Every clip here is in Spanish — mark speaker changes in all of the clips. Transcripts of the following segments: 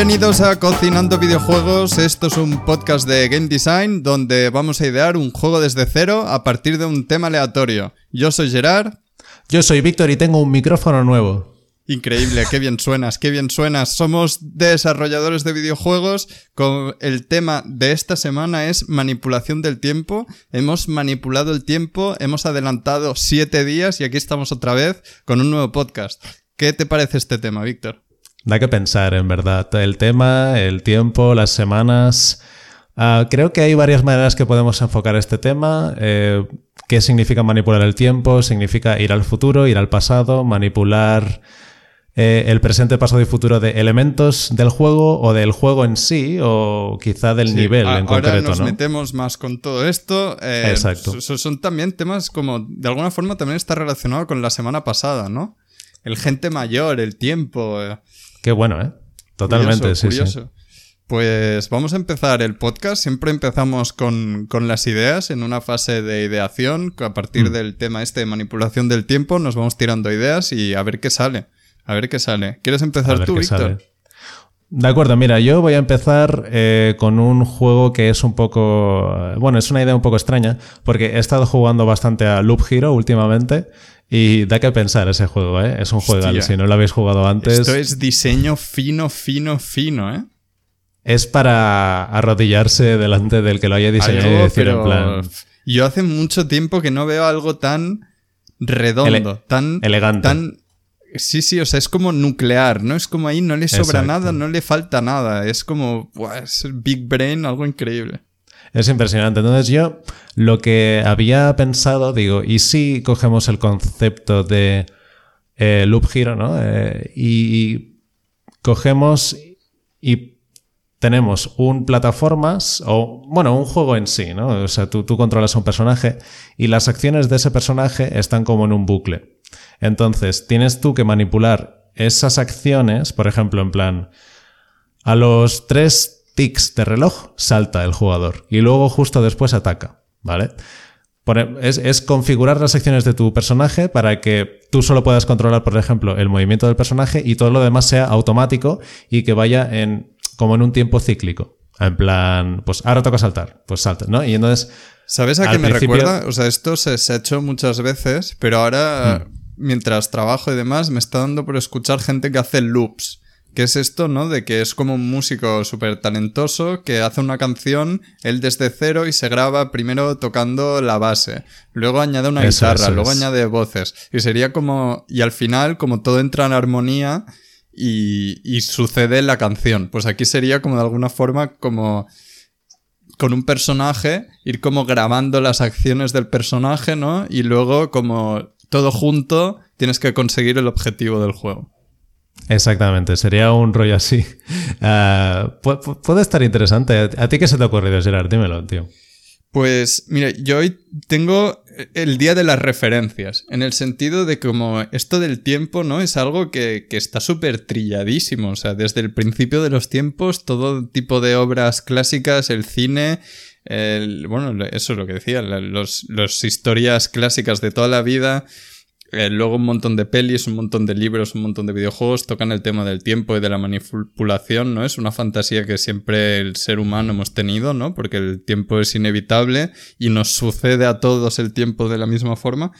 Speaker 1: Bienvenidos a Cocinando Videojuegos. Esto es un podcast de Game Design donde vamos a idear un juego desde cero a partir de un tema aleatorio. Yo soy Gerard.
Speaker 2: Yo soy Víctor y tengo un micrófono nuevo.
Speaker 1: Increíble, qué bien suenas, qué bien suenas. Somos desarrolladores de videojuegos. Con el tema de esta semana es manipulación del tiempo. Hemos manipulado el tiempo, hemos adelantado siete días y aquí estamos otra vez con un nuevo podcast. ¿Qué te parece este tema, Víctor?
Speaker 2: Da que pensar, en verdad. El tema, el tiempo, las semanas. Ah, creo que hay varias maneras que podemos enfocar este tema. Eh, ¿Qué significa manipular el tiempo? Significa ir al futuro, ir al pasado, manipular eh, el presente, pasado y futuro de elementos del juego o del juego en sí o quizá del nivel en concreto.
Speaker 1: Ahora nos metemos más con todo esto.
Speaker 2: Eh, Exacto.
Speaker 1: Son también temas como, de alguna forma también está relacionado con la semana pasada, ¿no? El gente mayor, el tiempo.
Speaker 2: Qué bueno, ¿eh? Totalmente, sí, sí.
Speaker 1: Pues vamos a empezar el podcast. Siempre empezamos con, las ideas en una fase de ideación. A partir mm. del tema este de manipulación del tiempo, nos vamos tirando ideas y a ver qué sale. A ver qué sale. ¿Quieres empezar tú, Víctor?
Speaker 2: De acuerdo, mira, yo voy a empezar eh, con un juego que es un poco. Bueno, es una idea un poco extraña, porque he estado jugando bastante a Loop Hero últimamente y da que pensar ese juego, ¿eh? Es un juego, si no lo habéis jugado antes.
Speaker 1: Esto es diseño fino, fino, fino, ¿eh?
Speaker 2: Es para arrodillarse delante del que lo haya diseñado y decir en plan.
Speaker 1: Yo hace mucho tiempo que no veo algo tan redondo, tan.
Speaker 2: Elegante.
Speaker 1: Tan. Sí, sí, o sea, es como nuclear, ¿no? Es como ahí no le sobra nada, no le falta nada. Es como. es Big Brain, algo increíble.
Speaker 2: Es impresionante. Entonces yo lo que había pensado, digo, ¿y si cogemos el concepto de eh, loop giro, ¿no? Eh, y, cogemos y tenemos un plataformas o, bueno, un juego en sí, ¿no? O sea, tú, tú controlas un personaje y las acciones de ese personaje están como en un bucle. Entonces, tienes tú que manipular esas acciones, por ejemplo, en plan, a los tres de reloj, salta el jugador y luego justo después ataca, ¿vale? Es, configurar las acciones de tu personaje para que tú solo puedas controlar, por ejemplo, el movimiento del personaje y todo lo demás sea automático y que vaya en como en un tiempo cíclico. En plan, pues ahora toca saltar, pues salta, ¿no? Y entonces...
Speaker 1: ¿Sabes a qué me recuerda? O sea, esto se, ha hecho muchas veces, pero ahora, hmm. mientras trabajo y demás, me está dando por escuchar gente que hace loops. ¿Qué es esto, no? De que es como un músico súper talentoso que hace una canción, él desde cero y se graba primero tocando la base, luego añade una guitarra, luego añade voces. Y sería como, y al final, como todo entra en armonía y, y sucede la canción. Pues aquí sería como de alguna forma como con un personaje, ir como grabando las acciones del personaje, ¿no? Y luego como todo junto tienes que conseguir el objetivo del juego.
Speaker 2: Exactamente, sería un rollo así. Ah, puede estar interesante. ¿A ti qué se te ha ocurrido, Gerard? Dímelo, tío.
Speaker 1: Pues, mira, yo hoy tengo el día de las referencias, en el sentido de como esto del tiempo, ¿no? Es algo que, está súper trilladísimo, o sea, desde el principio de los tiempos, todo tipo de obras clásicas, el cine, bueno, eso es lo que decía, los, los historias clásicas de toda la vida, eh, luego un montón de pelis, un montón de libros, un montón de videojuegos tocan el tema del tiempo y de la manipulación, ¿no? Es una fantasía que siempre el ser humano hemos tenido, ¿no? Porque el tiempo es inevitable y nos sucede a todos el tiempo de la misma forma.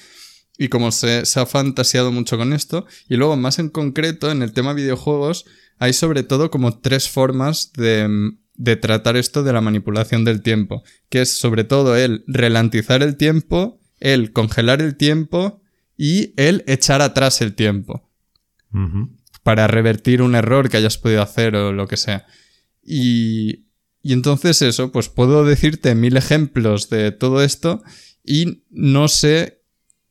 Speaker 1: Y como se, ha fantaseado mucho con esto, y luego más en concreto en el tema videojuegos, hay sobre todo como tres formas de, de tratar esto de la manipulación del tiempo, que es sobre todo el relantizar el tiempo, el congelar el tiempo y el echar atrás el tiempo. Para revertir un error que hayas podido hacer o lo que sea. Y, y entonces eso, pues puedo decirte mil ejemplos de todo esto y no sé...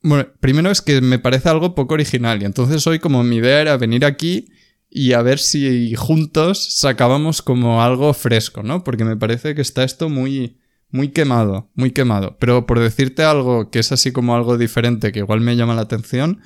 Speaker 1: Bueno, primero es que me parece algo poco original y entonces hoy como mi idea era venir aquí y a ver si juntos sacábamos como algo fresco, ¿no? Porque me parece que está esto muy, muy quemado, muy quemado. Pero por decirte algo que es así como algo diferente, que igual me llama la atención,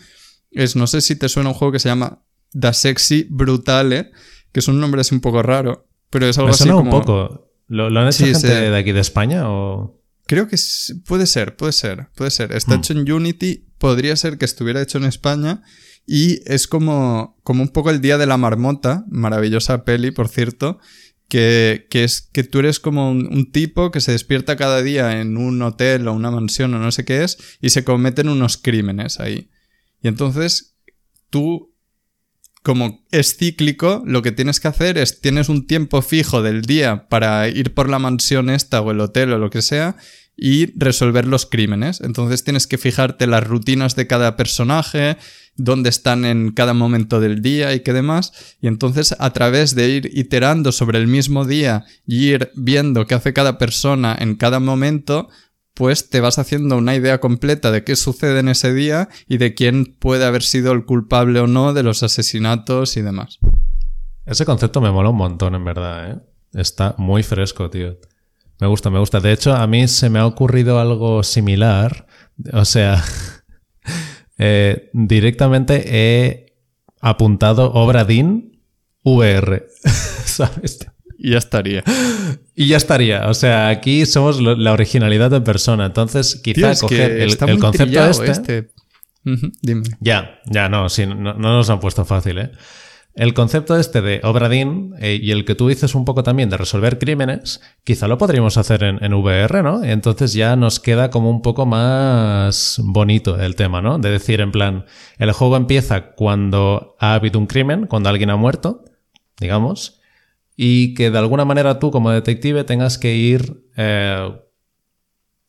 Speaker 1: es, no sé si te suena un juego que se llama Da Sexy Brutale, que es un nombre así un poco raro, pero es algo
Speaker 2: me
Speaker 1: suena
Speaker 2: un poco. ¿Lo, han hecho gente de aquí de España o...?
Speaker 1: Creo que puede ser, puede ser, puede ser. Está hmm. hecho en Unity, podría ser que estuviera hecho en España Y es como, como un poco el día de la marmota, maravillosa peli, por cierto, que, que es que tú eres como un, un, tipo que se despierta cada día en un hotel o una mansión o no sé qué es y se cometen unos crímenes ahí. Y entonces tú, como es cíclico, lo que tienes que hacer es, tienes un tiempo fijo del día para ir por la mansión esta o el hotel o lo que sea y resolver los crímenes. Entonces tienes que fijarte las rutinas de cada personaje, dónde están en cada momento del día y qué demás. Y entonces a través de ir iterando sobre el mismo día y ir viendo qué hace cada persona en cada momento, pues te vas haciendo una idea completa de qué sucede en ese día y de quién puede haber sido el culpable o no de los asesinatos y demás.
Speaker 2: Ese concepto me mola un montón, en verdad, ¿eh? Está muy fresco, tío. Me gusta, me gusta. De hecho, a mí se me ha ocurrido algo similar. O sea, eh, directamente he apuntado obra DIN VR. ¿Sabes?
Speaker 1: Y ya estaría.
Speaker 2: Y ya estaría. O sea, aquí somos la originalidad en persona. Entonces, quizá coger el, concepto este. este.
Speaker 1: Dime.
Speaker 2: Ya, ya, no, sí, no, no, nos han puesto fácil, ¿eh? El concepto este de Obradín eh, y el que tú dices un poco también de resolver crímenes, quizá lo podríamos hacer en, en, VR, ¿no? Entonces ya nos queda como un poco más bonito el tema, ¿no? De decir, en plan, el juego empieza cuando ha habido un crimen, cuando alguien ha muerto, digamos, y que de alguna manera tú como detective tengas que ir eh,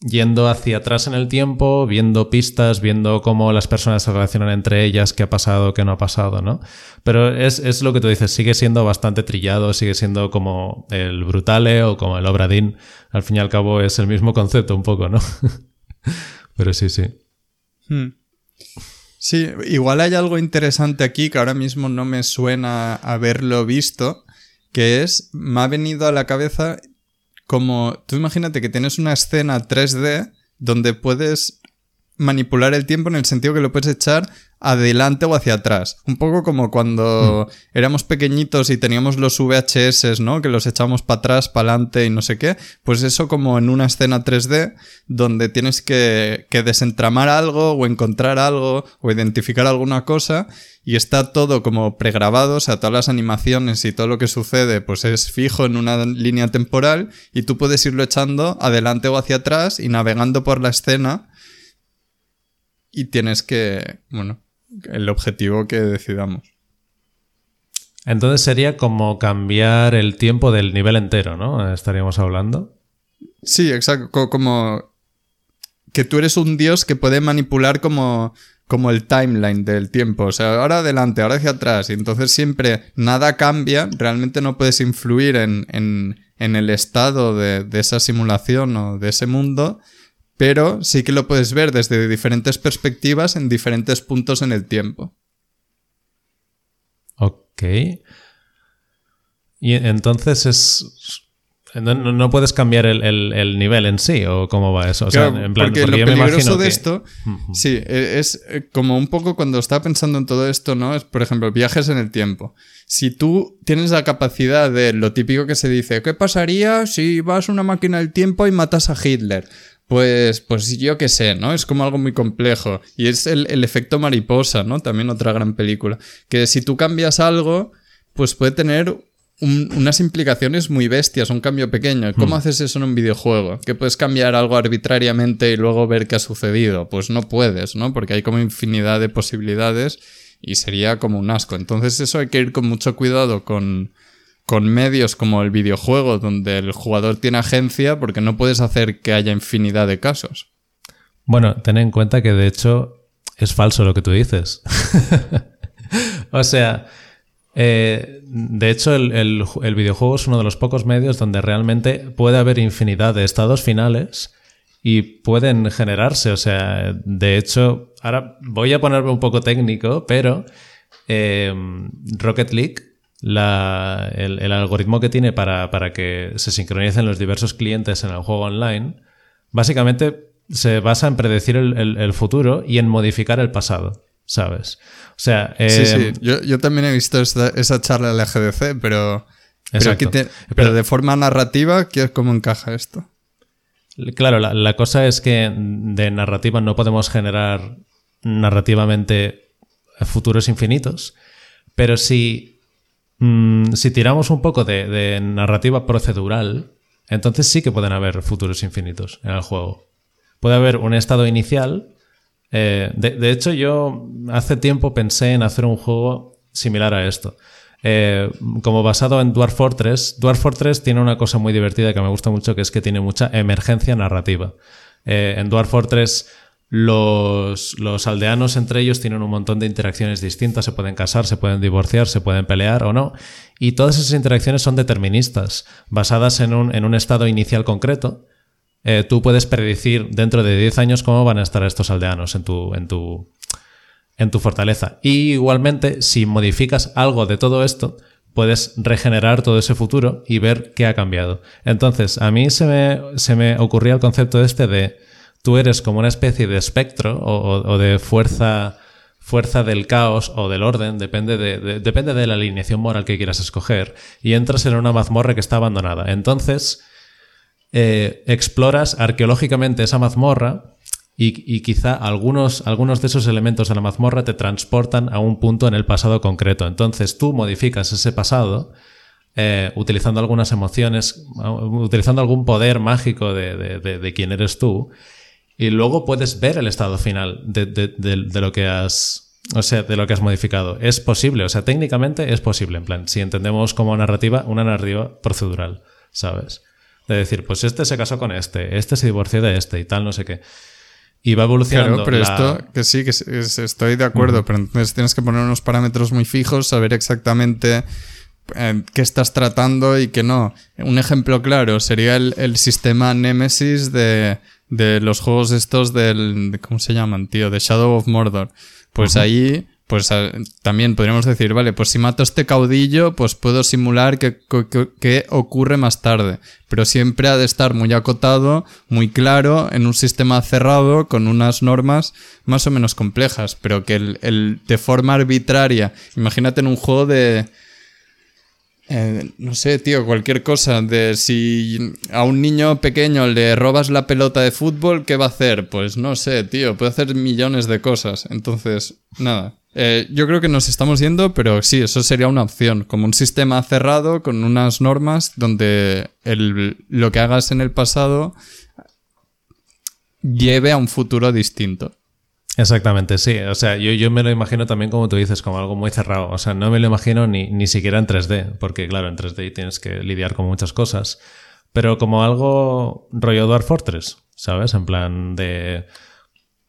Speaker 2: yendo hacia atrás en el tiempo, viendo pistas, viendo cómo las personas se relacionan entre ellas, qué ha pasado, qué no ha pasado, ¿no? Pero es, lo que tú dices, sigue siendo bastante trillado, sigue siendo como el Brutale o como el Obradín. Al fin y al cabo es el mismo concepto un poco, ¿no? Pero sí, sí.
Speaker 1: Hmm. Sí, igual hay algo interesante aquí que ahora mismo no me suena haberlo visto, que es, me ha venido a la cabeza como, tú imagínate que tienes una escena 3D donde puedes manipular el tiempo en el sentido que lo puedes echar adelante o hacia atrás. Un poco como cuando hmm. éramos pequeñitos y teníamos los VHS, ¿no? Que los echamos para atrás, para adelante y no sé qué. Pues eso como en una escena 3D donde tienes que, que desentramar algo o encontrar algo o identificar alguna cosa y está todo como pregrabado, o sea, todas las animaciones y todo lo que sucede pues es fijo en una línea temporal y tú puedes irlo echando adelante o hacia atrás y navegando por la escena y tienes que, bueno, el objetivo que decidamos.
Speaker 2: Entonces sería como cambiar el tiempo del nivel entero, ¿no? Estaríamos hablando.
Speaker 1: Sí, exacto. Como que tú eres un dios que puede manipular como, como el timeline del tiempo. O sea, ahora adelante, ahora hacia atrás. Y entonces siempre nada cambia. Realmente no puedes influir en, en, en el estado de, de esa simulación o de ese mundo pero sí que lo puedes ver desde diferentes perspectivas en diferentes puntos en el tiempo.
Speaker 2: Ok. Y entonces es... No, puedes cambiar el, nivel en sí, o cómo va eso. O sea, en
Speaker 1: plan, porque, lo peligroso de esto, sí, e, es eh, como un poco cuando estaba pensando en todo esto, ¿no? Es, por ejemplo, viajes en el tiempo. Si tú tienes la capacidad de lo típico que se dice, ¿qué pasaría si vas a una máquina del tiempo y matas a Hitler? Pues, pues yo qué sé, ¿no? Es como algo muy complejo. Y es el, efecto mariposa, ¿no? También otra gran película. Que si tú cambias algo, pues puede tener unas implicaciones muy bestias, un cambio pequeño. ¿Cómo hmm. haces eso en un videojuego? Que puedes cambiar algo arbitrariamente y luego ver qué ha sucedido. Pues no puedes, ¿no? Porque hay como infinidad de posibilidades y sería como un asco. Entonces eso hay que ir con mucho cuidado con con medios como el videojuego, donde el jugador tiene agencia, porque no puedes hacer que haya infinidad de casos.
Speaker 2: Bueno, ten en cuenta que de hecho es falso lo que tú dices. o sea, eh, de hecho el, el, videojuego es uno de los pocos medios donde realmente puede haber infinidad de estados finales y pueden generarse. O sea, de hecho, ahora voy a ponerme un poco técnico, pero eh, Rocket League el, algoritmo que tiene para, que se sincronicen los diversos clientes en el juego online, básicamente se basa en predecir el, futuro y en modificar el pasado, ¿sabes? O sea...
Speaker 1: sí, sí, em, yo, también he visto esa charla de la GDC, pero... Pero, de forma narrativa, ¿cómo encaja esto?
Speaker 2: Claro, la, la cosa es que de narrativa no podemos generar narrativamente futuros infinitos, pero si, mm, si tiramos un poco de, narrativa procedural, entonces sí que pueden haber futuros infinitos en el juego. Puede haber un estado inicial. eh, de, de hecho, yo hace tiempo pensé en hacer un juego similar a esto. Eh, como basado en Dwarf Fortress, Dwarf Fortress tiene una cosa muy divertida que me gusta mucho, que es que tiene mucha emergencia narrativa. Eh, en Dwarf Fortress los, aldeanos entre ellos tienen un montón de interacciones distintas, se pueden casar, se pueden divorciar, se pueden pelear o no, y todas esas interacciones son deterministas, basadas en un, en un estado inicial concreto. Eh, tú puedes predecir dentro de 10 años cómo van a estar estos aldeanos en tu, en tu, en tu fortaleza. Y igualmente, si modificas algo de todo esto, puedes regenerar todo ese futuro y ver qué ha cambiado. Entonces, a mí se me, se me ocurría el concepto este de tú eres como una especie de espectro o, de fuerza, fuerza del caos o del orden, depende de, de- depende de la alineación moral que quieras escoger, y entras en una mazmorra que está abandonada. Entonces, eh, exploras arqueológicamente esa mazmorra y, quizá algunos, algunos de esos elementos de la mazmorra te transportan a un punto en el pasado concreto. Entonces tú modificas ese pasado eh, utilizando algunas emociones, utilizando algún poder mágico de, de, de- de quién eres tú y luego puedes ver el estado final de, de- de- de lo que has... O sea, de lo que has modificado. Es posible, o sea, técnicamente es posible, en plan, si entendemos como narrativa, una narrativa procedural, ¿sabes? De decir, pues este se casó con este, este se divorció de este y tal, no sé qué. Y va evolucionando.
Speaker 1: Claro, pero
Speaker 2: la-
Speaker 1: esto, que sí, que es- es- estoy de acuerdo, pero entonces tienes que poner unos parámetros muy fijos, saber exactamente eh, qué estás tratando y qué no. Un ejemplo claro sería el, el sistema Nemesis de, de los juegos estos del... de- ¿Cómo se llaman, tío? De Shadow of Mordor. Pues ahí... Pues a- también podríamos decir, vale, pues si mato a este caudillo, pues puedo simular que- que ocurre más tarde. Pero siempre ha de estar muy acotado, muy claro, en un sistema cerrado, con unas normas más o menos complejas. Pero que el, el- de forma arbitraria, imagínate en un juego de... eh, no sé, tío, cualquier cosa. De si a un niño pequeño le robas la pelota de fútbol, ¿qué va a hacer? Pues no sé, tío, puede hacer millones de cosas. Entonces, nada. Eh, yo creo que nos estamos yendo, pero sí, eso sería una opción. Como un sistema cerrado con unas normas donde el, lo que hagas en el pasado lleve a un futuro distinto.
Speaker 2: Exactamente, sí. O sea, yo, yo me lo imagino también, como tú dices, como algo muy cerrado. O sea, no me lo imagino ni, ni siquiera en 3D, porque claro, en 3D tienes que lidiar con muchas cosas. Pero como algo rollo Dwarf Fortress, ¿sabes? En plan de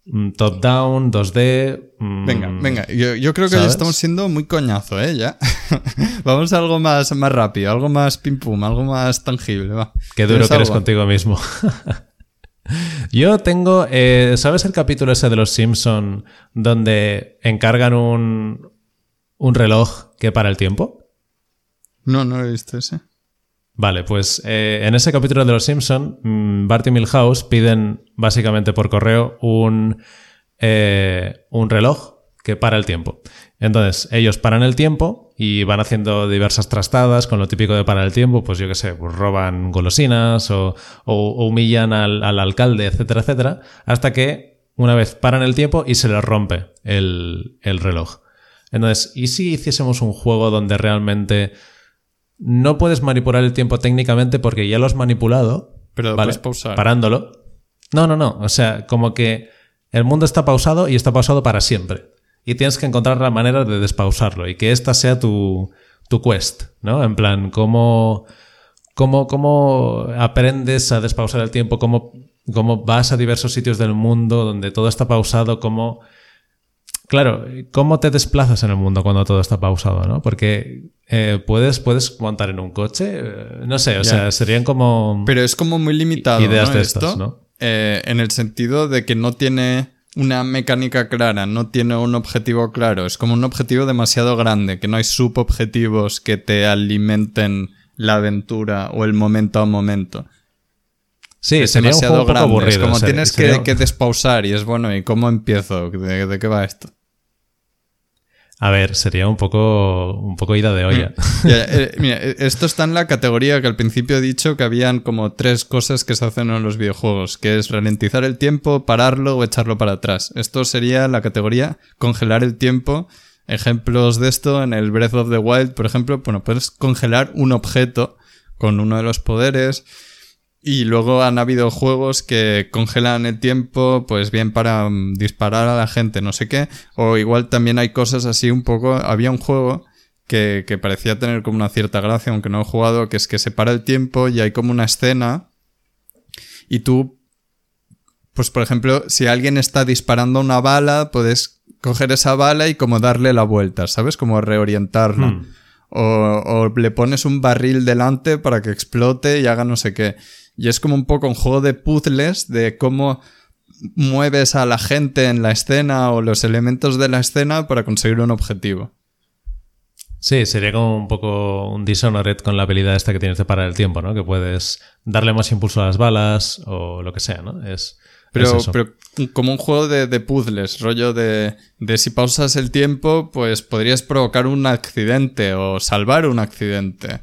Speaker 2: mm, top-down, 2D. mm,
Speaker 1: Venga, venga, yo, yo creo que
Speaker 2: ¿sabes?
Speaker 1: estamos siendo muy coñazo, ¿eh? Ya. Vamos a algo más, más rápido, algo más pim pum, algo más tangible, va.
Speaker 2: Qué duro
Speaker 1: ¿Tienes
Speaker 2: que eres
Speaker 1: algo?
Speaker 2: contigo mismo. Yo tengo, eh, ¿sabes el capítulo ese de Los Simpson donde encargan un, un reloj que para el tiempo?
Speaker 1: No, no lo he visto ese.
Speaker 2: Vale, pues eh, en ese capítulo de Los Simpson, mm, Bart y Milhouse piden básicamente por correo un, eh, un reloj que para el tiempo. Entonces, ellos paran el tiempo y van haciendo diversas trastadas con lo típico de parar el tiempo, pues yo qué sé, pues roban golosinas o, o- o humillan al, al alcalde, etcétera, etcétera, hasta que una vez paran el tiempo y se les rompe el, el reloj. Entonces, ¿y si hiciésemos un juego donde realmente no puedes manipular el tiempo técnicamente porque ya lo has manipulado.
Speaker 1: Pero
Speaker 2: ¿vale?
Speaker 1: puedes pausar.
Speaker 2: Parándolo. No, no, no. O sea, como que el mundo está pausado y está pausado para siempre. Y tienes que encontrar la manera de despausarlo y que esta sea tu, tu quest, ¿no? En plan, cómo, cómo, cómo aprendes a despausar el tiempo, cómo, cómo vas a diversos sitios del mundo donde todo está pausado, cómo... Claro, ¿cómo te desplazas en el mundo cuando todo está pausado, no? Porque eh, puedes, puedes montar en un coche, eh, no sé, o sea, serían como...
Speaker 1: Pero es como muy limitado,
Speaker 2: Ideas
Speaker 1: ¿no?
Speaker 2: de
Speaker 1: Esto,
Speaker 2: estas, ¿no?
Speaker 1: Eh, en el sentido de que no tiene una mecánica clara, no tiene un objetivo claro. Es como un objetivo demasiado grande, que no hay subobjetivos que te alimenten la aventura o el momento a momento.
Speaker 2: Sí,
Speaker 1: es demasiado
Speaker 2: un
Speaker 1: grande.
Speaker 2: aburrido.
Speaker 1: es como tienes
Speaker 2: sería-
Speaker 1: que, que despausar y es bueno, ¿y cómo empiezo? ¿De, de qué va esto?
Speaker 2: A ver, sería un poco, un poco ida de olla.
Speaker 1: Mm. Eh, mira, eh, esto está en la categoría que al principio he dicho que habían como tres cosas que se hacen en los videojuegos, que es ralentizar el tiempo, pararlo o echarlo para atrás. Esto sería la categoría congelar el tiempo. Ejemplos de esto en el Breath of the Wild, por ejemplo, bueno, puedes congelar un objeto con uno de los poderes. Y luego han habido juegos que congelan el tiempo, pues bien para mm, disparar a la gente, no sé qué. O igual también hay cosas así un poco. Había un juego que, que parecía tener como una cierta gracia, aunque no he jugado, que es que se para el tiempo y hay como una escena. Y tú, pues por ejemplo, si alguien está disparando una bala, puedes coger esa bala y como darle la vuelta, ¿sabes? Como reorientarla.
Speaker 2: Hmm.
Speaker 1: O, o le pones un barril delante para que explote y haga no sé qué. Y es como un poco un juego de puzzles de cómo mueves a la gente en la escena o los elementos de la escena para conseguir un objetivo.
Speaker 2: Sí, sería como un poco un Dishonored con la habilidad esta que tienes de parar el tiempo, ¿no? Que puedes darle más impulso a las balas o lo que sea, ¿no? Es,
Speaker 1: Pero,
Speaker 2: es eso.
Speaker 1: pero como un juego de, de puzzles, rollo de, de si pausas el tiempo, pues podrías provocar un accidente o salvar un accidente.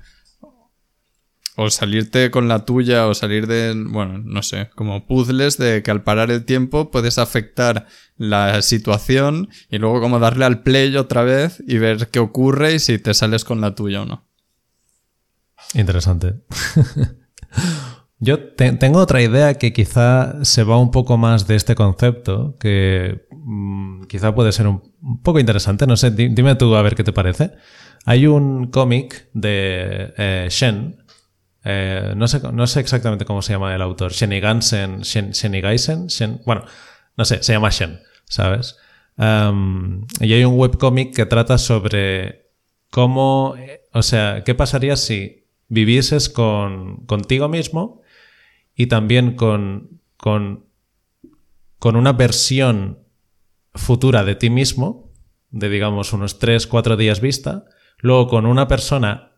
Speaker 1: O salirte con la tuya o salir de, bueno, no sé, como puzzles de que al parar el tiempo puedes afectar la situación y luego como darle al play otra vez y ver qué ocurre y si te sales con la tuya o no.
Speaker 2: Interesante. Yo te- tengo otra idea que quizá se va un poco más de este concepto, que mm, quizá puede ser un, poco interesante. No sé, di- dime tú a ver qué te parece. Hay un cómic de eh, Shen. Eh, no, sé, no sé exactamente cómo se llama el autor. Shenigansen, Shen, Shenigaisen, Shen, bueno, no sé, se llama Shen, ¿sabes? Um, y hay un webcómic que trata sobre cómo, eh, o sea, qué pasaría si vivieses con, contigo mismo y también con, con, con una versión futura de ti mismo, de digamos unos 3, 4 días vista, luego con una persona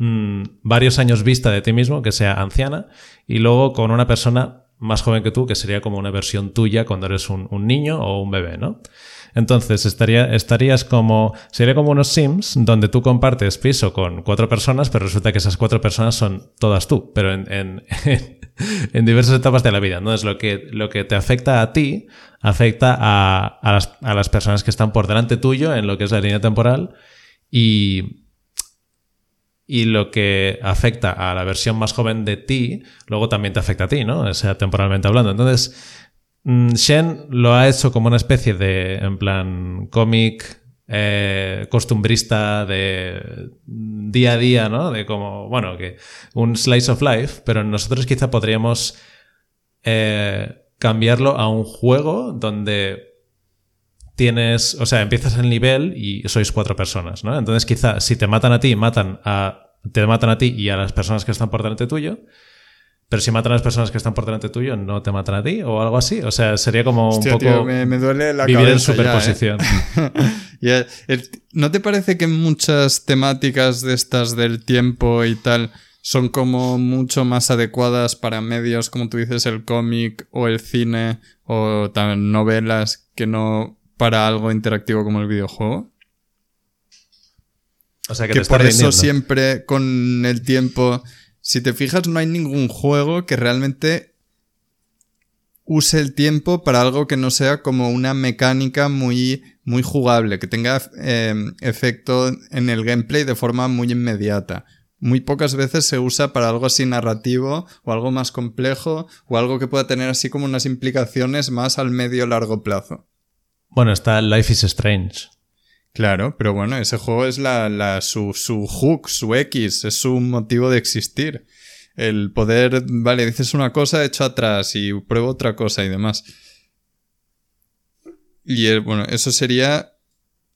Speaker 2: mm, varios años vista de ti mismo, que sea anciana, y luego con una persona más joven que tú, que sería como una versión tuya cuando eres un, un niño o un bebé, ¿no? Entonces estaría, estarías como. Sería como unos Sims donde tú compartes piso con cuatro personas, pero resulta que esas cuatro personas son todas tú, pero en, en, en diversas etapas de la vida. Entonces, lo que, lo que te afecta a ti afecta a, a, las, a las personas que están por delante tuyo en lo que es la línea temporal y. Y lo que afecta a la versión más joven de ti, luego también te afecta a ti, ¿no? O sea, temporalmente hablando. Entonces, Mm, Shen lo ha hecho como una especie de, en plan, cómic eh, costumbrista de día a día, ¿no? De como, bueno, que un slice of life, pero nosotros quizá podríamos eh, cambiarlo a un juego donde tienes, o sea, empiezas el nivel y sois cuatro personas, ¿no? Entonces quizá si te matan a ti, matan a, te matan a ti y a las personas que están por delante tuyo. Pero si matan a las personas que están por delante tuyo, no te matan a ti o algo así. O sea, sería como
Speaker 1: Hostia,
Speaker 2: un poco
Speaker 1: tío, me, me duele la
Speaker 2: vivir en
Speaker 1: ya, ¿eh?
Speaker 2: superposición.
Speaker 1: El- ¿No te parece que muchas temáticas de estas del tiempo y tal son como mucho más adecuadas para medios, como tú dices, el cómic o el cine o novelas que no para algo interactivo como el videojuego?
Speaker 2: O sea, que,
Speaker 1: que
Speaker 2: te
Speaker 1: por eso siempre con el tiempo, si te fijas, no hay ningún juego que realmente use el tiempo para algo que no sea como una mecánica muy, muy jugable, que tenga eh, efecto en el gameplay de forma muy inmediata. Muy pocas veces se usa para algo así narrativo o algo más complejo o algo que pueda tener así como unas implicaciones más al medio largo plazo.
Speaker 2: Bueno, está Life is Strange.
Speaker 1: Claro, pero bueno, ese juego es la, la, su, su hook, su X, es su motivo de existir. El poder, vale, dices una cosa, echo atrás y pruebo otra cosa y demás. Y bueno, eso sería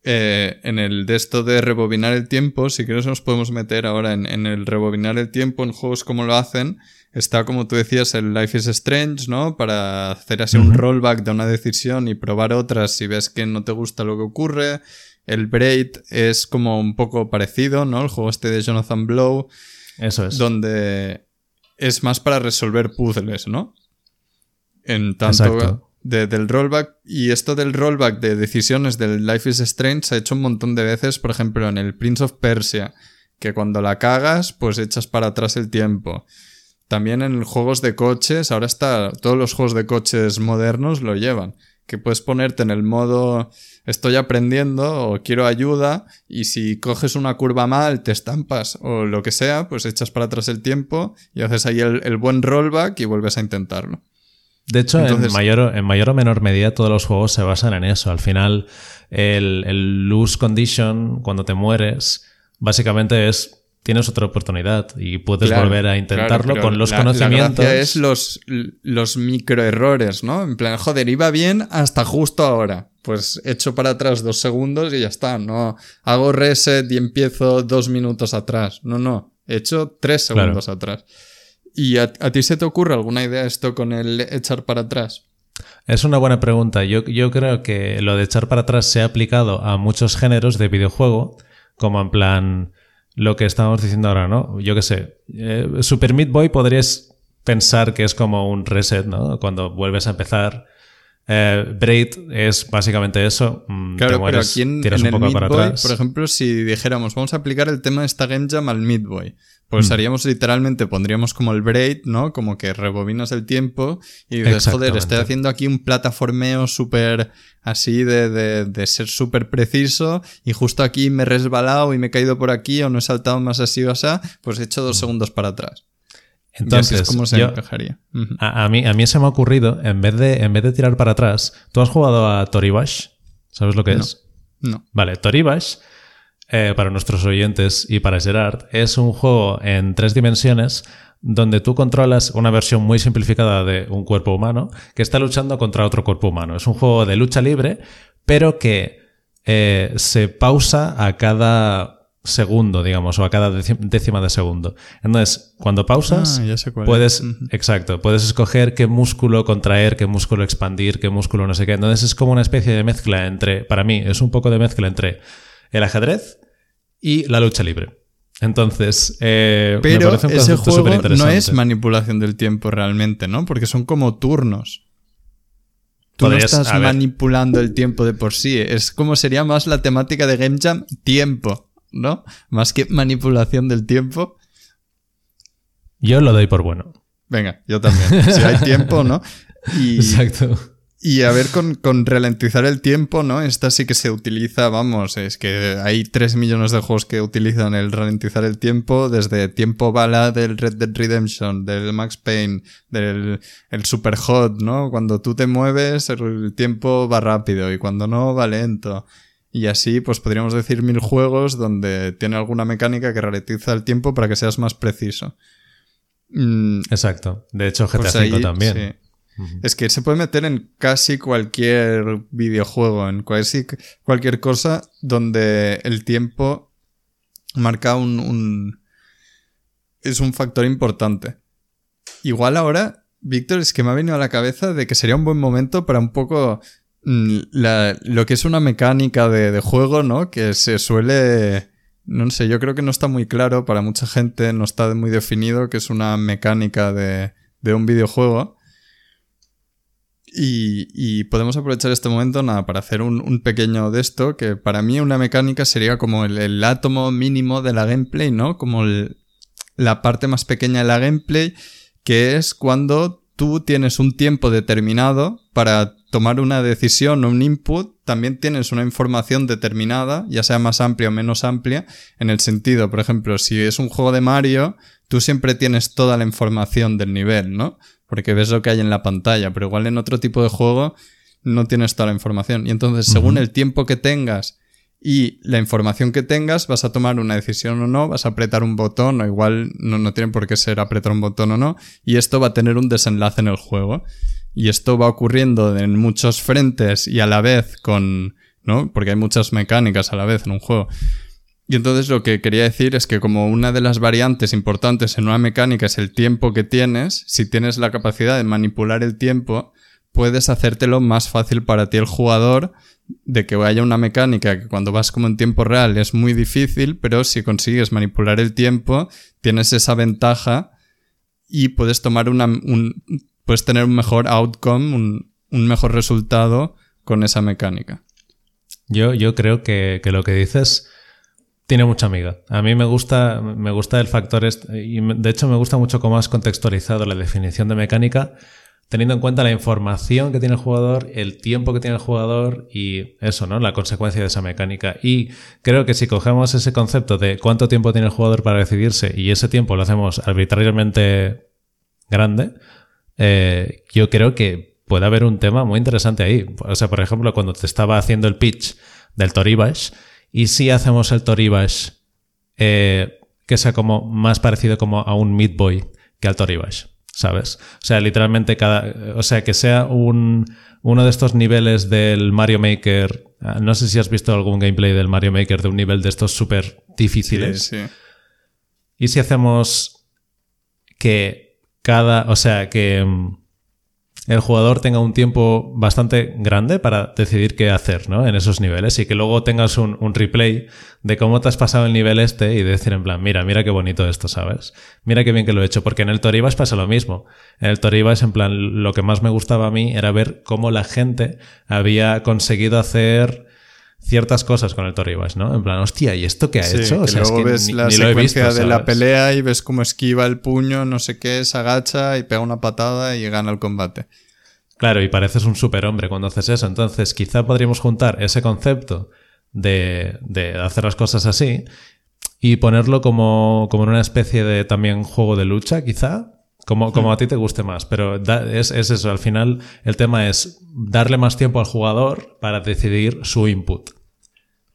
Speaker 1: eh, en el de esto de rebobinar el tiempo. Si quieres nos podemos meter ahora en, en el rebobinar el tiempo en juegos como lo hacen. Está, como tú decías, el Life is Strange, ¿no? Para hacer así un rollback de una decisión y probar otras si ves que no te gusta lo que ocurre. El Braid es como un poco parecido, ¿no? El juego este de Jonathan Blow,
Speaker 2: Eso es.
Speaker 1: donde es más para resolver puzzles, ¿no? En tanto,
Speaker 2: Exacto.
Speaker 1: del rollback. Y esto del rollback de decisiones del Life is Strange se ha hecho un montón de veces, por ejemplo, en el Prince of Persia, que cuando la cagas, pues echas para atrás el tiempo. También en juegos de coches, ahora está, todos los juegos de coches modernos lo llevan, que puedes ponerte en el modo estoy aprendiendo o quiero ayuda y si coges una curva mal, te estampas o lo que sea, pues echas para atrás el tiempo y haces ahí el, buen rollback y vuelves a intentarlo.
Speaker 2: De hecho, en, mayor, en mayor o menor medida todos los juegos se basan en eso. Al final, el, el lose condition, cuando te mueres, básicamente es tienes otra oportunidad y puedes volver a intentarlo con los conocimientos.
Speaker 1: La es los, los microerrores, ¿no? En plan, joder, iba bien hasta justo ahora. Pues echo para atrás dos segundos y ya está. No hago reset y empiezo dos minutos atrás. No, no. He hecho tres segundos atrás. ¿Y a, ti se te ocurre alguna idea esto con el echar para atrás?
Speaker 2: Es una buena pregunta. Yo, yo creo que lo de echar para atrás se ha aplicado a muchos géneros de videojuego, como en plan lo que estábamos diciendo ahora, ¿no? Yo qué sé, eh, Super Meat Boy podrías pensar que es como un reset, ¿no? Cuando vuelves a empezar. Eh, Braid es básicamente eso.
Speaker 1: Mm, claro, pero aquí en, el Meat Boy, por ejemplo, si dijéramos, vamos a aplicar el tema de esta Game Jam al Meat Boy, pues mm. haríamos literalmente, pondríamos como el braid, ¿no? Como que rebobinas el tiempo y dices, joder, estoy haciendo aquí un plataformeo súper así de, de, ser súper preciso y justo aquí me he resbalado y me he caído por aquí o no he saltado más así o así, pues he hecho dos mm. segundos para atrás.
Speaker 2: Entonces, ¿cómo se encajaría? A, mí, a mí se me ha ocurrido, en vez, de, en vez de tirar para atrás, ¿tú has jugado a Toribash? ¿Sabes lo que es?
Speaker 1: No.
Speaker 2: Vale, Toribash eh, para nuestros oyentes y para Gerard, es un juego en tres dimensiones donde tú controlas una versión muy simplificada de un cuerpo humano que está luchando contra otro cuerpo humano. Es un juego de lucha libre, pero que eh, se pausa a cada segundo, digamos, o a cada décima de segundo. Entonces, cuando pausas,
Speaker 1: ah,
Speaker 2: puedes, exacto, puedes escoger qué músculo contraer, qué músculo expandir, qué músculo no sé qué. Entonces es como una especie de mezcla entre, para mí, es un poco de mezcla entre el ajedrez y la lucha libre. Entonces, eh,
Speaker 1: pero ese juego no es manipulación del tiempo realmente, ¿no? Porque son como turnos. Tú no estás manipulando el tiempo de por sí. Es como sería más la temática de Game Jam, tiempo, ¿no? Más que manipulación del tiempo.
Speaker 2: Yo lo doy por bueno.
Speaker 1: Venga, yo también. Si hay tiempo, ¿no?
Speaker 2: Exacto.
Speaker 1: Y a ver, con, con, ralentizar el tiempo, ¿no? Esta sí que se utiliza, vamos, es que hay 3 millones de juegos que utilizan el ralentizar el tiempo, desde tiempo bala del Red Dead Redemption, del Max Payne, del el Super Hot, ¿no? Cuando tú te mueves, el tiempo va rápido y cuando no, va lento. Y así, pues podríamos decir mil juegos donde tiene alguna mecánica que ralentiza el tiempo para que seas más preciso.
Speaker 2: Mm, Exacto. De hecho, GTA V
Speaker 1: Es que se puede meter en casi cualquier videojuego, en casi cualquier cosa donde el tiempo marca un, es un factor importante. Igual ahora, Víctor, es que me ha venido a la cabeza de que sería un buen momento para un poco mm, lo que es una mecánica de, juego, ¿no? Que se suele... No sé, yo creo que no está muy claro para mucha gente, no está muy definido que es una mecánica de, de un videojuego. Y, podemos aprovechar este momento nada, para hacer un, pequeño de esto, que para mí una mecánica sería como el, átomo mínimo de la gameplay, ¿no? Como la parte más pequeña de la gameplay, que es cuando tú tienes un tiempo determinado para tomar una decisión o un input, también tienes una información determinada, ya sea más amplia o menos amplia, en el sentido, por ejemplo, si es un juego de Mario, tú siempre tienes toda la información del nivel, ¿no? Porque ves lo que hay en la pantalla, pero igual en otro tipo de juego no tienes toda la información. Y entonces, según el tiempo que tengas y la información que tengas, vas a tomar una decisión o no, vas a apretar un botón, o igual no, no tiene por qué ser apretar un botón o no, y esto va a tener un desenlace en el juego. Y esto va ocurriendo en muchos frentes y a la vez con, ¿no? Porque hay muchas mecánicas a la vez en un juego. Y entonces lo que quería decir es que como una de las variantes importantes en una mecánica es el tiempo que tienes, si tienes la capacidad de manipular el tiempo, puedes hacértelo más fácil para ti el jugador de que haya una mecánica que cuando vas como en tiempo real es muy difícil, pero si consigues manipular el tiempo, tienes esa ventaja y puedes tomar una, un, puedes tener un mejor outcome, un, un mejor resultado con esa mecánica.
Speaker 2: Yo, yo creo que, que, lo que dices tiene mucha amiga. A mí me gusta, me gusta el factor, y de hecho me gusta mucho cómo has contextualizado la definición de mecánica, teniendo en cuenta la información que tiene el jugador, el tiempo que tiene el jugador y eso, ¿no? La consecuencia de esa mecánica. Y creo que si cogemos ese concepto de cuánto tiempo tiene el jugador para decidirse y ese tiempo lo hacemos arbitrariamente grande, eh, yo creo que puede haber un tema muy interesante ahí. O sea, por ejemplo, cuando te estaba haciendo el pitch del Toribash, y si hacemos el Toribash eh, que sea como más parecido como a un Meat Boy que al Toribash, ¿sabes? O sea, literalmente cada... O sea, que sea un, uno de estos niveles del Mario Maker... Ah, no sé si has visto algún gameplay del Mario Maker de un nivel de estos súper difíciles.
Speaker 1: Sí, sí.
Speaker 2: ¿Y si hacemos que cada... O sea, que mm, el jugador tenga un tiempo bastante grande para decidir qué hacer ¿no? en esos niveles y que luego tengas un, un, replay de cómo te has pasado el nivel este y decir en plan, mira, mira qué bonito esto, ¿sabes? Mira qué bien que lo he hecho, porque en el Toribas pasa lo mismo. En el Toribas, en plan, lo que más me gustaba a mí era ver cómo la gente había conseguido hacer ciertas cosas con el Toribas, ¿no? En plan, hostia, ¿y esto qué ha
Speaker 1: Sí,
Speaker 2: hecho? O sea, es
Speaker 1: luego
Speaker 2: que
Speaker 1: ves
Speaker 2: ni-
Speaker 1: la
Speaker 2: ni
Speaker 1: secuencia
Speaker 2: visto,
Speaker 1: de la pelea y ves cómo esquiva el puño, no sé qué, se agacha y pega una patada y gana el combate.
Speaker 2: Claro, y pareces un superhombre cuando haces eso. Entonces, quizá podríamos juntar ese concepto de, de hacer las cosas así y ponerlo como, como en una especie de también juego de lucha, quizá. Como, como a ti te guste más, pero da- es, es eso, al final el tema es darle más tiempo al jugador para decidir su input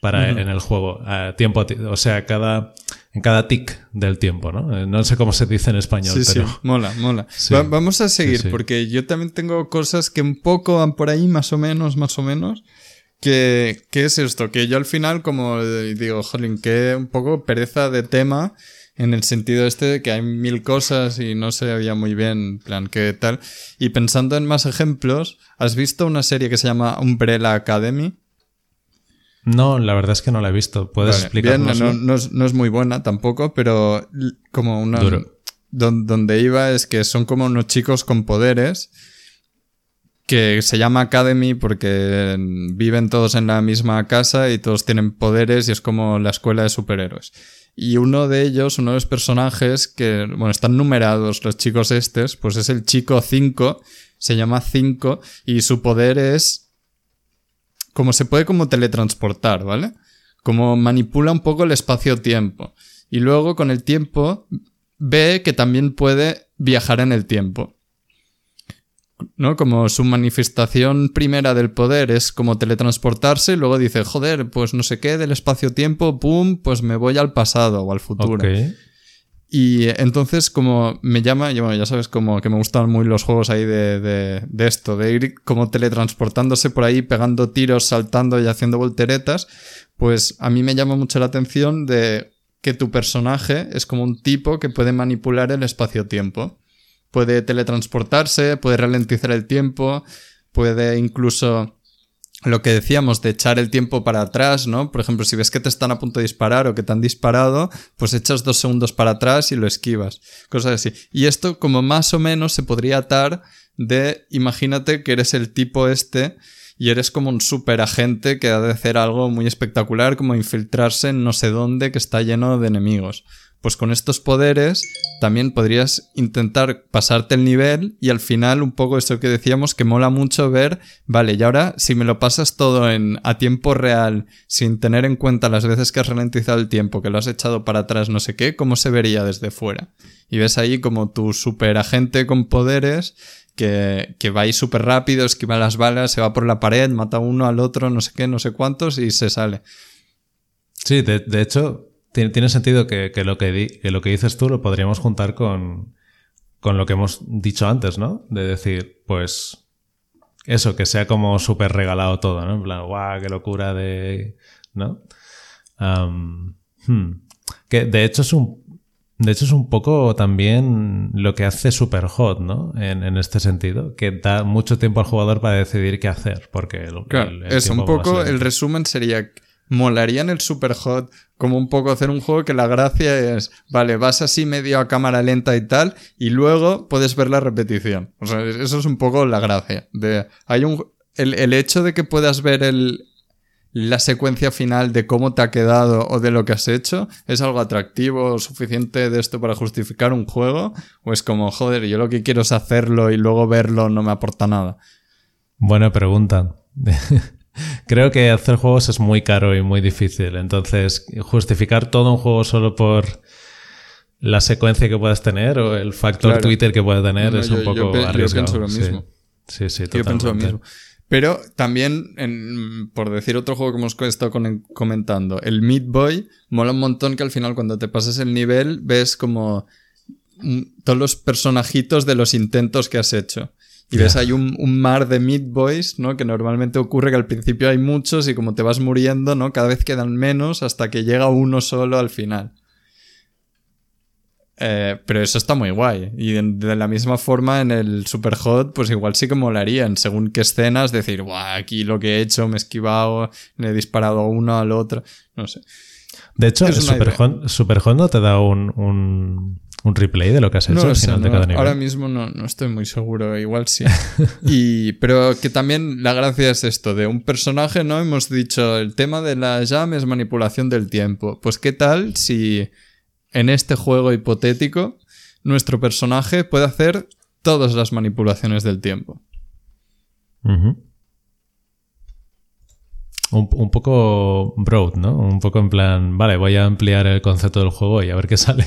Speaker 2: para en el juego, a tiempo, o sea, cada, en cada tic del tiempo, ¿no? Eh, No sé cómo se dice en español,
Speaker 1: Sí,
Speaker 2: pero...
Speaker 1: sí, mola, mola.
Speaker 2: Sí.
Speaker 1: Va- vamos a seguir,
Speaker 2: Sí,
Speaker 1: porque yo también tengo cosas que un poco van por ahí, más o menos, más o menos. Que, ¿Qué es esto? Que yo al final, como eh, digo, jolín, que un poco pereza de tema, en el sentido este de que hay mil cosas y no sabía muy bien, en plan, qué tal. Y pensando en más ejemplos, ¿has visto una serie que se llama Umbrella Academy?
Speaker 2: No, la verdad es que no la he visto. ¿Puedes
Speaker 1: Vale,
Speaker 2: explicarnos?
Speaker 1: bien, no, no es, no es muy buena tampoco, pero como una...
Speaker 2: Duro.
Speaker 1: don- donde iba es que son como unos chicos con poderes que se llama Academy porque viven todos en la misma casa y todos tienen poderes y es como la escuela de superhéroes. Y uno de ellos, uno de los personajes que, bueno, están numerados los chicos estos, pues es el chico 5, se llama 5 y su poder es como se puede como teletransportar, ¿vale? Como manipula un poco el espacio-tiempo. Y luego con el tiempo ve que también puede viajar en el tiempo. ¿No? Como su manifestación primera del poder es como teletransportarse y luego dice, joder, pues no sé qué, del espacio-tiempo, pum, pues me voy al pasado o al futuro. Y entonces, como me llama, ya, bueno, ya sabes, como que me gustan muy los juegos ahí de, de, de esto, de ir como teletransportándose por ahí, pegando tiros, saltando y haciendo volteretas, pues a mí me llama mucho la atención de que tu personaje es como un tipo que puede manipular el espacio-tiempo. Puede teletransportarse, puede ralentizar el tiempo, puede incluso lo que decíamos de echar el tiempo para atrás, ¿no? Por ejemplo, si ves que te están a punto de disparar o que te han disparado, pues echas dos segundos para atrás y lo esquivas. Cosas así. Y esto como más o menos se podría atar de, imagínate que eres el tipo este y eres como un super agente que ha de hacer algo muy espectacular, como infiltrarse en no sé dónde que está lleno de enemigos. Pues con estos poderes también podrías intentar pasarte el nivel y al final un poco esto que decíamos que mola mucho ver, vale, y ahora si me lo pasas todo en a tiempo real sin tener en cuenta las veces que has ralentizado el tiempo, que lo has echado para atrás, no sé qué, ¿cómo se vería desde fuera? Y ves ahí como tu super agente con poderes que, que va ahí súper rápido, esquiva las balas, se va por la pared, mata uno al otro, no sé qué, no sé cuántos y se sale.
Speaker 2: Sí, de, de hecho, tiene, tiene sentido que, que lo que, di- que lo que dices tú lo podríamos juntar con, con lo que hemos dicho antes, ¿no? De decir, pues, eso, que sea como súper regalado todo, ¿no? En plan, guau, qué locura de... ¿No? Hmm. Que de hecho es un... De hecho es un poco también lo que hace Super Hot, ¿no? En, en este sentido, que da mucho tiempo al jugador para decidir qué hacer, porque el,
Speaker 1: Claro,
Speaker 2: el- el
Speaker 1: eso, un poco el resumen sería molaría en el Super Hot como un poco hacer un juego que la gracia es, vale, vas así medio a cámara lenta y tal, y luego puedes ver la repetición. O sea, eso es un poco la gracia. De, hay un, el, el hecho de que puedas ver el, la secuencia final de cómo te ha quedado o de lo que has hecho es algo atractivo o suficiente de esto para justificar un juego o es como joder yo lo que quiero es hacerlo y luego verlo no me aporta nada
Speaker 2: buena pregunta creo que hacer juegos es muy caro y muy difícil entonces justificar todo un juego solo por la secuencia que puedas tener o el factor Twitter que puedas tener es un poco arriesgado.
Speaker 1: Yo pienso lo mismo.
Speaker 2: Sí, sí,
Speaker 1: totalmente. Yo pienso lo mismo. Pero también, por decir otro juego que hemos estado comentando, el Meat Boy mola un montón que al final cuando te pasas el nivel ves como todos los personajitos de los intentos que has hecho. Y ves hay un, mar de Meat Boys, ¿no? Que normalmente ocurre que al principio hay muchos y como te vas muriendo, ¿no? Cada vez quedan menos hasta que llega uno solo al final. Eh, pero eso está muy guay. Y de, la misma forma en el Super Hot, pues igual sí que molaría según qué escenas decir, Buah, aquí lo que he hecho, me he esquivado, le he disparado a uno al otro. No sé.
Speaker 2: De hecho, el Super Hot, no te da un, un, replay de lo que has hecho al final de cada nivel.
Speaker 1: Ahora mismo no, no, estoy muy seguro, igual sí. y, pero que también la gracia es esto, de un personaje, ¿no? Hemos dicho, el tema de la llama es manipulación del tiempo. Pues qué tal si en este juego hipotético, nuestro personaje puede hacer todas las manipulaciones del tiempo.
Speaker 2: Un, poco broad, ¿no? Un poco en plan, vale, voy a ampliar el concepto del juego y a ver qué sale.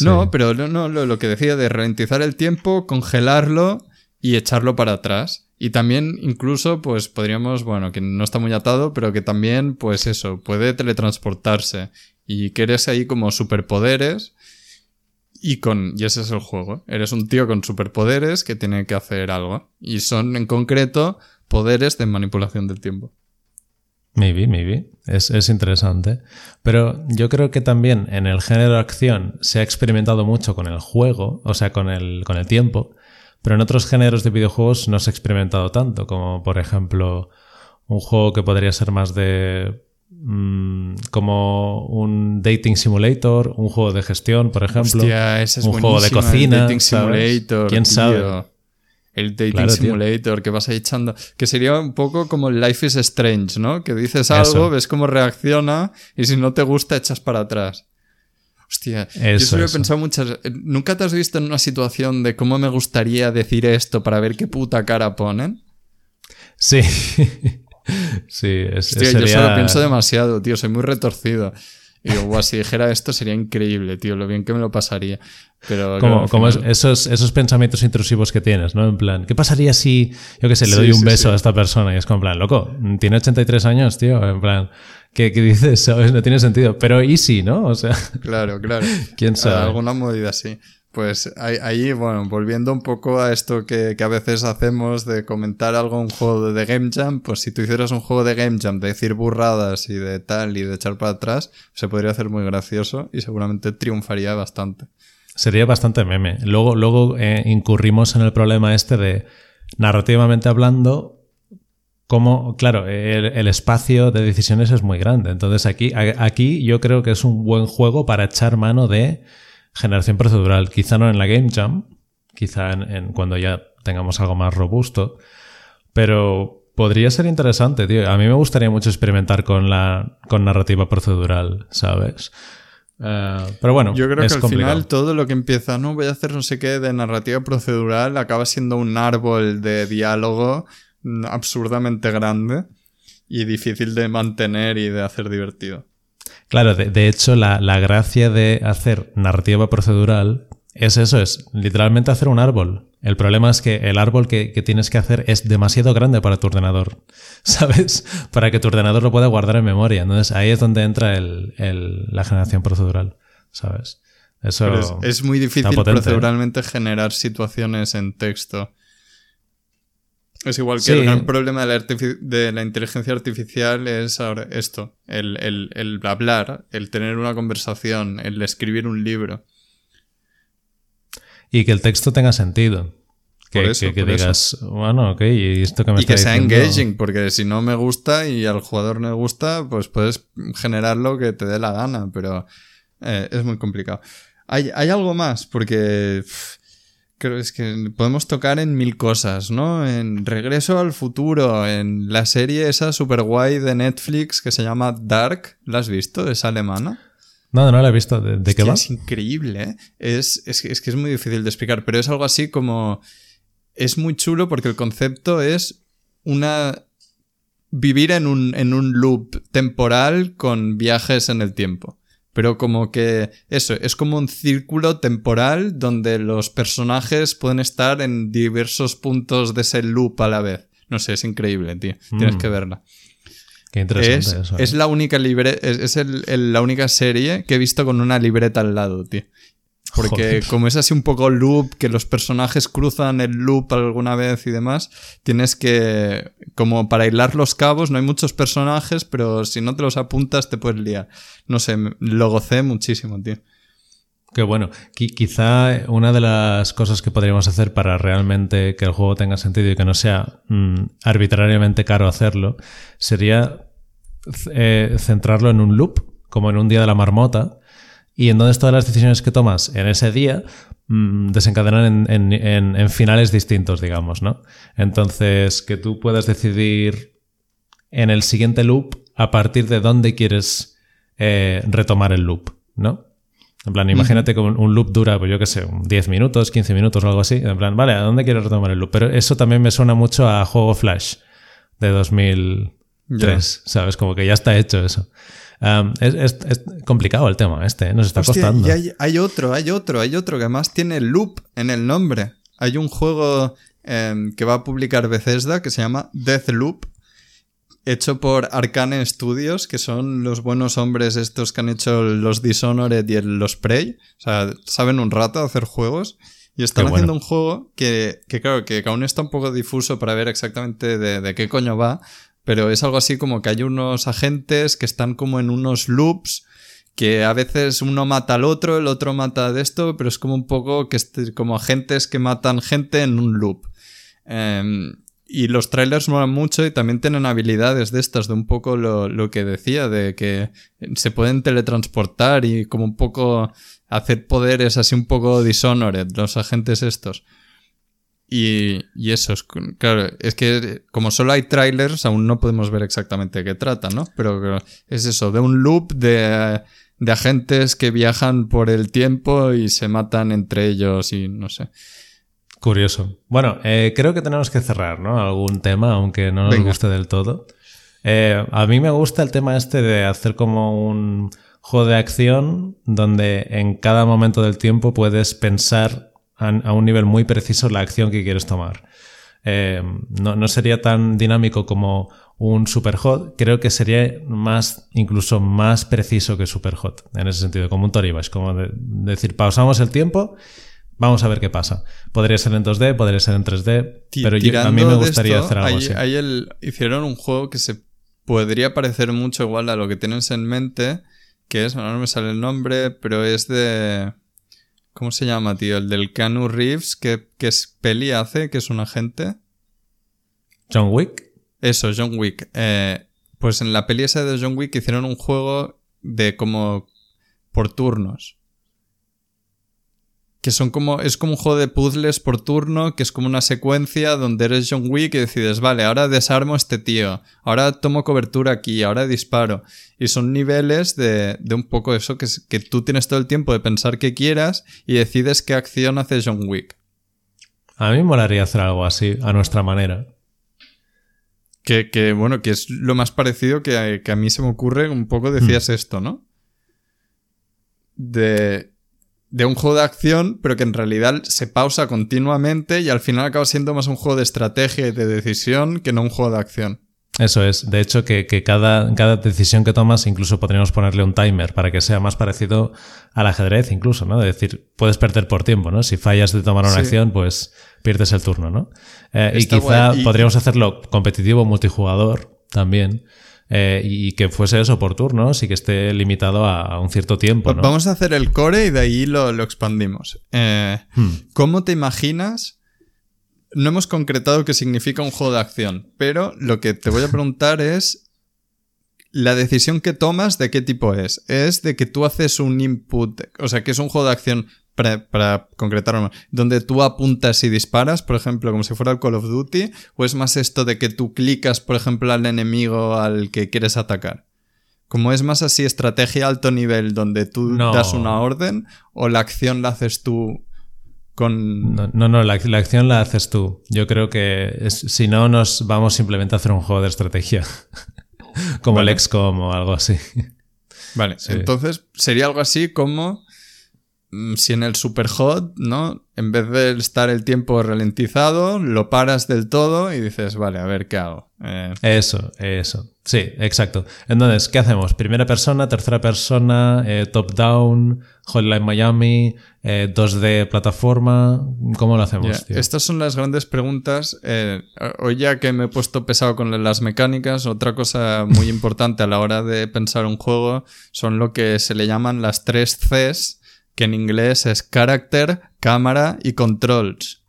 Speaker 1: No, pero no, lo, lo, que decía de ralentizar el tiempo, congelarlo y echarlo para atrás. Y también incluso, pues podríamos, bueno, que no está muy atado, pero que también, pues eso, puede teletransportarse y que eres ahí como superpoderes y con y ese es el juego. Eres un tío con superpoderes que tiene que hacer algo y son en concreto poderes de manipulación del tiempo.
Speaker 2: Maybe, maybe. Es, es, interesante. Pero yo creo que también en el género de acción se ha experimentado mucho con el juego, o sea, con el, con el tiempo, pero en otros géneros de videojuegos no se ha experimentado tanto, como por ejemplo un juego que podría ser más de Mm, como un dating simulator, un juego de gestión, por ejemplo, un juego de cocina, dating simulator, quién sabe.
Speaker 1: El dating simulator que vas ahí echando. Que sería un poco como Life is Strange, ¿no? Que dices algo, ves cómo reacciona y si no te gusta echas para atrás. Hostia, yo solo he pensado muchas. ¿Nunca te has visto en una situación de cómo me gustaría decir esto para ver qué puta cara ponen?
Speaker 2: Sí. sí, es,
Speaker 1: Hostia, yo solo pienso demasiado, tío, soy muy retorcido. Y digo, si dijera esto sería increíble, tío, lo bien que me lo pasaría. Pero
Speaker 2: como, esos, esos pensamientos intrusivos que tienes, ¿no? En plan, ¿qué pasaría si, yo qué sé, le doy un beso a esta persona? Y es como, en plan, loco, tiene 83 años, tío, en plan, ¿qué, dices? ¿Sabes? No tiene sentido. Pero easy, ¿no? O sea.
Speaker 1: Claro, claro.
Speaker 2: ¿Quién sabe?
Speaker 1: Alguna movida así. Pues ahí, bueno, volviendo un poco a esto que, a veces hacemos de comentar algo un juego de Game Jam, pues si tú hicieras un juego de Game Jam de decir burradas y de tal y de echar para atrás, se podría hacer muy gracioso y seguramente triunfaría bastante.
Speaker 2: Sería bastante meme. Luego, luego eh, incurrimos en el problema este de, narrativamente hablando, como, claro, el, espacio de decisiones es muy grande. Entonces aquí, aquí yo creo que es un buen juego para echar mano de generación procedural. Quizá no en la Game Jam, quizá en, cuando ya tengamos algo más robusto, pero podría ser interesante, tío. A mí me gustaría mucho experimentar con la con narrativa procedural, ¿sabes? Eh, pero bueno,
Speaker 1: yo creo que al final todo lo que empieza, no voy a hacer no sé qué de narrativa procedural, acaba siendo un árbol de diálogo absurdamente grande y difícil de mantener y de hacer divertido.
Speaker 2: Claro, de, hecho, la, gracia de hacer narrativa procedural es eso, es literalmente hacer un árbol. El problema es que el árbol que, tienes que hacer es demasiado grande para tu ordenador, ¿sabes? Para que tu ordenador lo pueda guardar en memoria. Entonces ahí es donde entra la generación procedural, ¿sabes? Eso
Speaker 1: es, muy difícil ¿eh? proceduralmente generar situaciones en texto. Es igual que el gran problema de la, inteligencia artificial es ahora esto, el, el, hablar, el tener una conversación, el escribir un libro.
Speaker 2: Y que el texto tenga sentido.
Speaker 1: Por eso,
Speaker 2: que,
Speaker 1: por eso.
Speaker 2: digas, bueno, ok, y esto que me
Speaker 1: Y que
Speaker 2: está
Speaker 1: sea
Speaker 2: diciendo-
Speaker 1: engaging, porque si no me gusta y al jugador no le gusta, pues puedes generar lo que te dé la gana, pero eh, es muy complicado. Hay, hay algo más, porque pff, creo es que podemos tocar en mil cosas, ¿no? En Regreso al futuro, en la serie esa super guay de Netflix que se llama Dark, ¿la has visto? Es alemana.
Speaker 2: No, no la he visto. ¿De, de qué va?
Speaker 1: Es increíble, ¿eh? Es, es, que- es que es muy difícil de explicar, pero es algo así como... Es muy chulo porque el concepto es una... Vivir en un, en un loop temporal con viajes en el tiempo. Pero como que eso, es como un círculo temporal donde los personajes pueden estar en diversos puntos de ese loop a la vez. No sé, es increíble, tío. Tienes
Speaker 2: Mm.
Speaker 1: que verla.
Speaker 2: Qué interesante
Speaker 1: Es,
Speaker 2: eso.
Speaker 1: es
Speaker 2: ¿eh?
Speaker 1: la única libre, es, es el- el- la única serie que he visto con una libreta al lado, tío. Porque
Speaker 2: Joder.
Speaker 1: como es así un poco loop, que los personajes cruzan el loop alguna vez y demás, tienes que, como para hilar los cabos, no hay muchos personajes, pero si no te los apuntas te puedes liar. No sé, lo gocé muchísimo, tío.
Speaker 2: Qué bueno. Qui- quizá una de las cosas que podríamos hacer para realmente que el juego tenga sentido y que no sea mm, arbitrariamente caro hacerlo sería eh, centrarlo en un loop, como en un día de la marmota, y entonces todas las decisiones que tomas en ese día mm, desencadenan en, en- en- en finales distintos, digamos, ¿no? Entonces, que tú puedas decidir en el siguiente loop a partir de dónde quieres eh, retomar el loop, ¿no? En plan, imagínate que un, loop dura, pues yo qué sé, un 10 minutos, 15 minutos o algo así. En plan, vale, ¿a dónde quieres retomar el loop? Pero eso también me suena mucho a juego Flash de 2003, ¿sabes? Como que ya está hecho eso. Um, es, es- es complicado el tema este, ¿eh? nos está
Speaker 1: Hostia,
Speaker 2: costando.
Speaker 1: y hay, hay otro, hay otro, hay otro que además tiene loop en el nombre. Hay un juego em, que va a publicar Bethesda que se llama Deathloop, hecho por Arcane Studios, que son los buenos hombres estos que han hecho los Dishonored y los Prey. O sea, saben un rato hacer juegos. Y están
Speaker 2: bueno.
Speaker 1: haciendo un juego que, que claro, que aún está un poco difuso para ver exactamente de, de qué coño va, pero es algo así como que hay unos agentes que están como en unos loops que a veces uno mata al otro, el otro mata de esto, pero es como un poco que est- como agentes que matan gente en un loop. Em, y los trailers molan mucho y también tienen habilidades de estas, de un poco lo, lo que decía, de que se pueden teletransportar y como un poco hacer poderes así un poco dishonored, los agentes estos. Y, y eso, es, claro, es que como solo hay trailers, aún no podemos ver exactamente de qué trata, ¿no? Pero es eso, de un loop de, de agentes que viajan por el tiempo y se matan entre ellos y no sé.
Speaker 2: Curioso. Bueno, eh, creo que tenemos que cerrar, ¿no? Algún tema, aunque no nos
Speaker 1: Venga.
Speaker 2: guste del todo. Eh, a mí me gusta el tema este de hacer como un juego de acción donde en cada momento del tiempo puedes pensar a, a un nivel muy preciso la acción que quieres tomar. Eh, no, no sería tan dinámico como un superhot, creo que sería más, incluso más preciso que superhot, en ese sentido, como un Toribash, como de- decir, pausamos el tiempo, vamos a ver qué pasa. Podría ser en 2D, podría ser en 3D,
Speaker 1: Ti-
Speaker 2: pero yo- a mí me gustaría
Speaker 1: esto,
Speaker 2: hacer algo
Speaker 1: hay-
Speaker 2: así.
Speaker 1: hay el- hicieron un juego que se podría parecer mucho igual a lo que tienes en mente, que es, no me sale el nombre, pero es de... ¿Cómo se llama, tío? El del Canu Reeves, que, que es peli hace, que es un agente.
Speaker 2: John Wick,
Speaker 1: Eso, John Wick. Eh, pues en la peli esa de John Wick hicieron un juego de como por turnos. Que son como. Es como un juego de puzzles por turno, que es como una secuencia donde eres John Wick y decides, vale, ahora desarmo a este tío, ahora tomo cobertura aquí, ahora disparo. Y son niveles de, de un poco eso, que, que tú tienes todo el tiempo de pensar que quieras y decides qué acción hace John Wick.
Speaker 2: a mí me molaría hacer algo así, a nuestra manera.
Speaker 1: Que, que, bueno, que es lo más parecido que, que a mí se me ocurre. Un poco decías esto, ¿no? De, de un juego de acción, pero que en realidad se pausa continuamente y al final acaba siendo más un juego de estrategia y de decisión que no un juego de acción.
Speaker 2: Eso es. De hecho, que, que cada, cada decisión que tomas, incluso podríamos ponerle un timer para que sea más parecido al ajedrez, incluso, ¿no? De decir, puedes perder por tiempo, ¿no? Si fallas de tomar una
Speaker 1: Sí.
Speaker 2: acción, pues pierdes el turno, ¿no? Eh, y quizá.
Speaker 1: Y-
Speaker 2: podríamos hacerlo competitivo, multijugador también. Eh, y que fuese eso por turnos y que esté limitado a, a un cierto tiempo, ¿no?
Speaker 1: Vamos a hacer el core y de ahí lo, lo expandimos. Eh,
Speaker 2: Hmm.
Speaker 1: ¿Cómo te imaginas no hemos concretado qué significa un juego de acción, pero lo que te voy a preguntar es la decisión que tomas de qué tipo es. Es de que tú haces un input, o sea, que es un juego de acción para, para concretarlo, donde tú apuntas y disparas, por ejemplo, como si fuera el Call of Duty, o es más esto de que tú clicas, por ejemplo, al enemigo al que quieres atacar. Como es más así estrategia alto nivel, donde tú das una orden, o la acción la haces tú con...
Speaker 2: No, no, la, acción la haces tú. Yo creo que si no, nos vamos simplemente a hacer un juego de estrategia. como el XCOM o algo así.
Speaker 1: Vale, entonces sería algo así como si en el Superhot, ¿no? En vez de estar el tiempo ralentizado, lo paras del todo y dices, vale, a ver qué hago.
Speaker 2: Eh, eso, eso. Sí, exacto. Entonces, ¿qué hacemos? Primera persona, tercera persona, eh, top-down, Hotline Miami, 2D eh, plataforma. ¿Cómo lo hacemos?
Speaker 1: Estas son las grandes preguntas. hoy ya que me he puesto pesado con las mecánicas, otra cosa muy importante a la hora de pensar un juego son lo que se le llaman las tres Cs que en inglés es character, cámara y controls.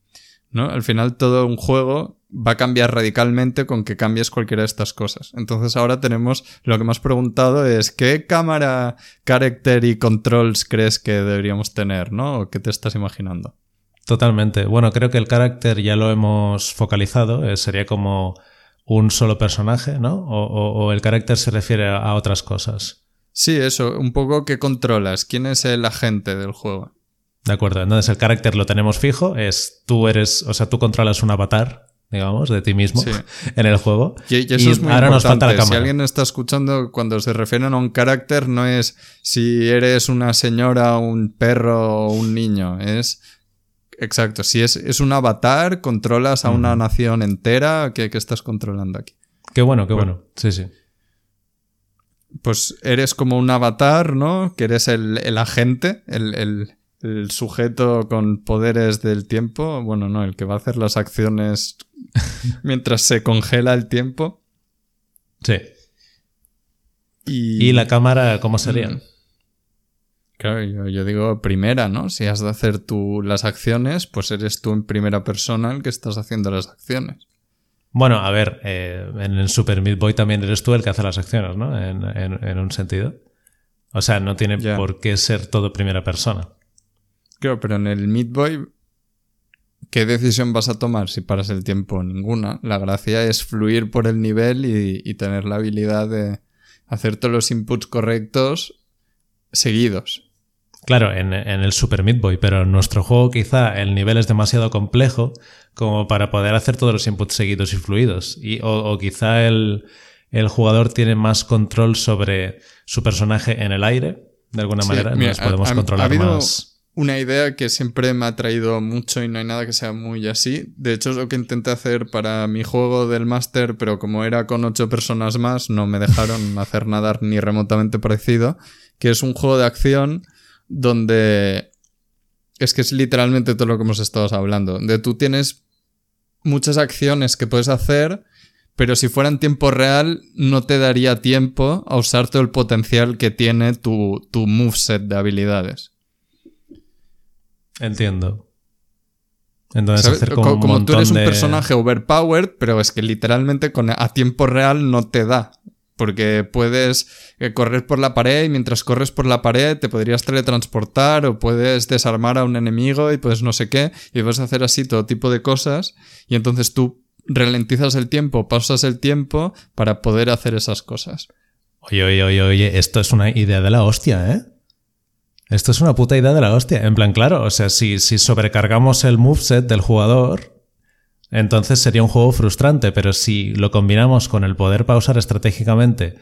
Speaker 1: ¿no? Al final todo un juego va a cambiar radicalmente con que cambies cualquiera de estas cosas. Entonces ahora tenemos lo que me has preguntado es ¿qué cámara, character y controls crees que deberíamos tener, ¿no? ¿O qué te estás imaginando?
Speaker 2: Totalmente. Bueno, creo que el carácter ya lo hemos focalizado. Eh, sería como un solo personaje, ¿no? O, el carácter se refiere a otras cosas.
Speaker 1: Sí, eso, un poco que controlas. ¿Quién es el agente del juego?
Speaker 2: De acuerdo, entonces el carácter lo tenemos fijo, es tú eres, o sea, tú controlas un avatar, digamos, de ti mismo en el juego.
Speaker 1: Y, eso es muy ahora nos falta la cámara. Si alguien está escuchando, cuando se refieren a un carácter, no es si eres una señora, un perro o un niño, es... Exacto, si es, es un avatar, controlas a una nación entera, ¿qué, estás controlando aquí?
Speaker 2: Qué bueno, qué bueno. Sí, sí
Speaker 1: pues eres como un avatar, ¿no? Que eres el, agente, el, sujeto con poderes del tiempo. Bueno, no, el que va a hacer las acciones mientras se congela el tiempo.
Speaker 2: Sí. Y, la cámara cómo sería? Mm.
Speaker 1: Claro, yo, digo primera, ¿no? Si has de hacer tú las acciones, pues eres tú en primera persona el que estás haciendo las acciones.
Speaker 2: Bueno, a ver, eh, en el Super Meat Boy también eres tú el que hace las acciones, ¿no? En, un sentido. O sea, no tiene por qué ser todo primera persona.
Speaker 1: Claro, pero en el Meat Boy, ¿qué decisión vas a tomar si paras el tiempo? Ninguna. La gracia es fluir por el nivel y, tener la habilidad de hacer todos los inputs correctos seguidos.
Speaker 2: Claro, en, en, el Super Meat Boy, pero en nuestro juego quizá el nivel es demasiado complejo como para poder hacer todos los inputs seguidos y fluidos. Y, o, quizá el, jugador tiene más control sobre su personaje en el aire, de alguna manera, nos podemos controlar ha más.
Speaker 1: Una idea que siempre me ha traído mucho y no hay nada que sea muy así. De hecho, es lo que intenté hacer para mi juego del máster, pero como era con ocho personas más, no me dejaron hacer nada ni remotamente parecido. Que es un juego de acción donde es que es literalmente todo lo que hemos estado hablando. De tú tienes muchas acciones que puedes hacer, pero si fuera en tiempo real no te daría tiempo a usar todo el potencial que tiene tu, tu moveset de habilidades.
Speaker 2: Entiendo. Entonces, hacer como,
Speaker 1: como tú eres un personaje overpowered, pero es que literalmente con, a tiempo real no te da. Porque puedes eh, correr por la pared y mientras corres por la pared te podrías teletransportar o puedes desarmar a un enemigo y puedes no sé qué y puedes hacer así todo tipo de cosas y entonces tú ralentizas el tiempo, pausas el tiempo para poder hacer esas cosas.
Speaker 2: Oye, oye, oye, oye, esto es una idea de la hostia, ¿eh? Esto es una puta idea de la hostia. En plan, claro, o sea, si, si sobrecargamos el moveset del jugador, entonces sería un juego frustrante, pero si lo combinamos con el poder pausar estratégicamente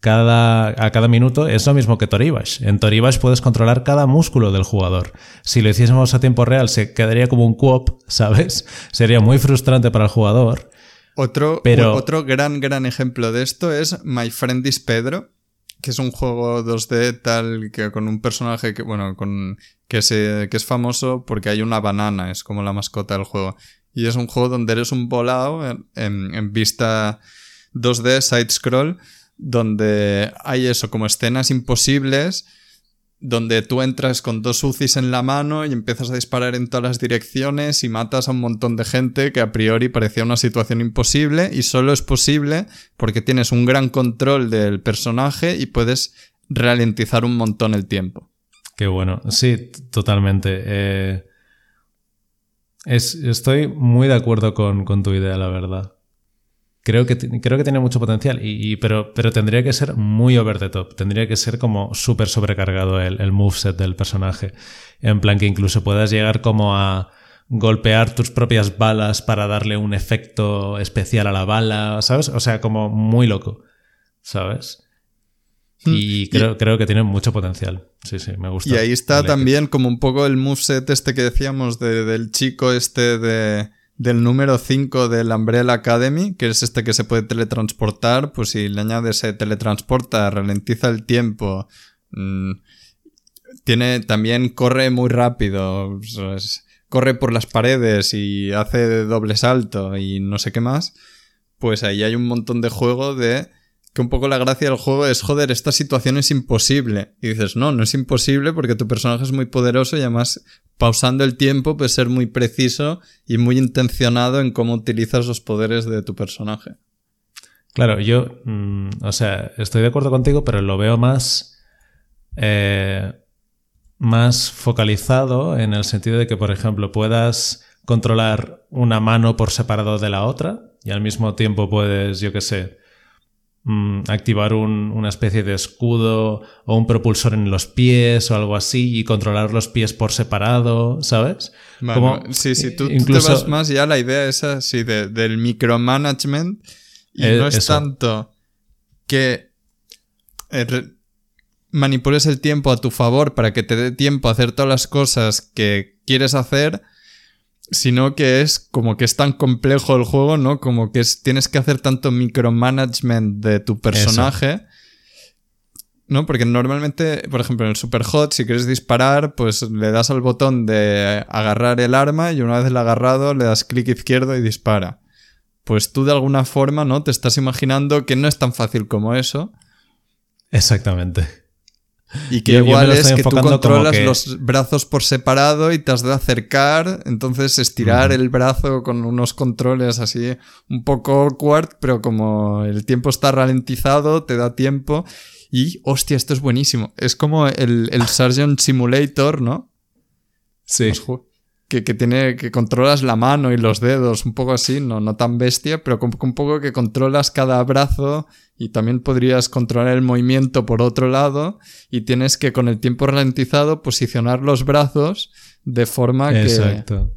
Speaker 2: cada, a cada minuto, es lo mismo que Toribash. En Toribash puedes controlar cada músculo del jugador. Si lo hiciésemos a tiempo real, se quedaría como un coop, ¿sabes? Sería muy frustrante para el jugador.
Speaker 1: Otro, pero... otro gran, gran ejemplo de esto es My Friend is Pedro, que es un juego 2D tal que con un personaje que, bueno, con, que, se, que es famoso porque hay una banana, es como la mascota del juego. Y es un juego donde eres un volado en, vista 2D, side scroll, donde hay eso, como escenas imposibles donde tú entras con dos UCIs en la mano y empiezas a disparar en todas las direcciones y matas a un montón de gente que a priori parecía una situación imposible y solo es posible porque tienes un gran control del personaje y puedes ralentizar un montón el tiempo.
Speaker 2: Qué bueno, sí, totalmente. Eh, estoy muy de acuerdo con, tu idea, la verdad. Creo que, creo que tiene mucho potencial, y, pero, pero tendría que ser muy over the top. Tendría que ser como súper sobrecargado el, el moveset del personaje. En plan que incluso puedas llegar como a golpear tus propias balas para darle un efecto especial a la bala, ¿sabes? O sea, como muy loco, ¿sabes? Hmm. Y creo, creo que tiene mucho potencial. Sí, sí, me gusta.
Speaker 1: Y ahí está también como un poco el moveset este que decíamos del chico este de del número 5 del Umbrella Academy, que es este que se puede teletransportar, pues si le añades se teletransporta, ralentiza el tiempo, mm, tiene también corre muy rápido, pues, corre por las paredes y hace doble salto y no sé qué más, pues ahí hay un montón de juego de que un poco la gracia del juego es, joder, esta situación es imposible. Y dices, no, no es imposible porque tu personaje es muy poderoso y además pausando el tiempo puedes ser muy preciso y muy intencionado en cómo utilizas los poderes de tu personaje.
Speaker 2: Claro, yo, mm, o sea, estoy de acuerdo contigo, pero lo veo más, eh, más focalizado en el sentido de que, por ejemplo, puedas controlar una mano por separado de la otra y al mismo tiempo puedes, yo qué sé, Mm, activar una especie de escudo o un propulsor en los pies o algo así y controlar los pies por separado, ¿sabes?
Speaker 1: Como, sí, sí, tú, incluso, te vas más ya la idea esa, así del micromanagement y no es tanto que eh, manipules el tiempo a tu favor para que te dé tiempo a hacer todas las cosas que quieres hacer, sino que es como que es tan complejo el juego, ¿no? Como que tienes que hacer tanto micromanagement de tu personaje. ¿No? Porque normalmente, por ejemplo, en el Super Hot, si quieres disparar, pues le das al botón de agarrar el arma y una vez el agarrado le das clic izquierdo y dispara. Pues tú de alguna forma, ¿no? Te estás imaginando que no es tan fácil como eso.
Speaker 2: Exactamente.
Speaker 1: Y que igual es que tú controlas los brazos por separado y te has de acercar, entonces estirar el brazo con unos controles así un poco awkward, pero como el tiempo está ralentizado, te da tiempo. Y, hostia, esto es buenísimo. Es como el, el Sargent Simulator, ¿no?
Speaker 2: Sí
Speaker 1: que, tiene, que controlas la mano y los dedos, un poco así, no, no tan bestia, pero un, un poco que controlas cada brazo y también podrías controlar el movimiento por otro lado y tienes que con el tiempo ralentizado posicionar los brazos de forma que...
Speaker 2: Exacto.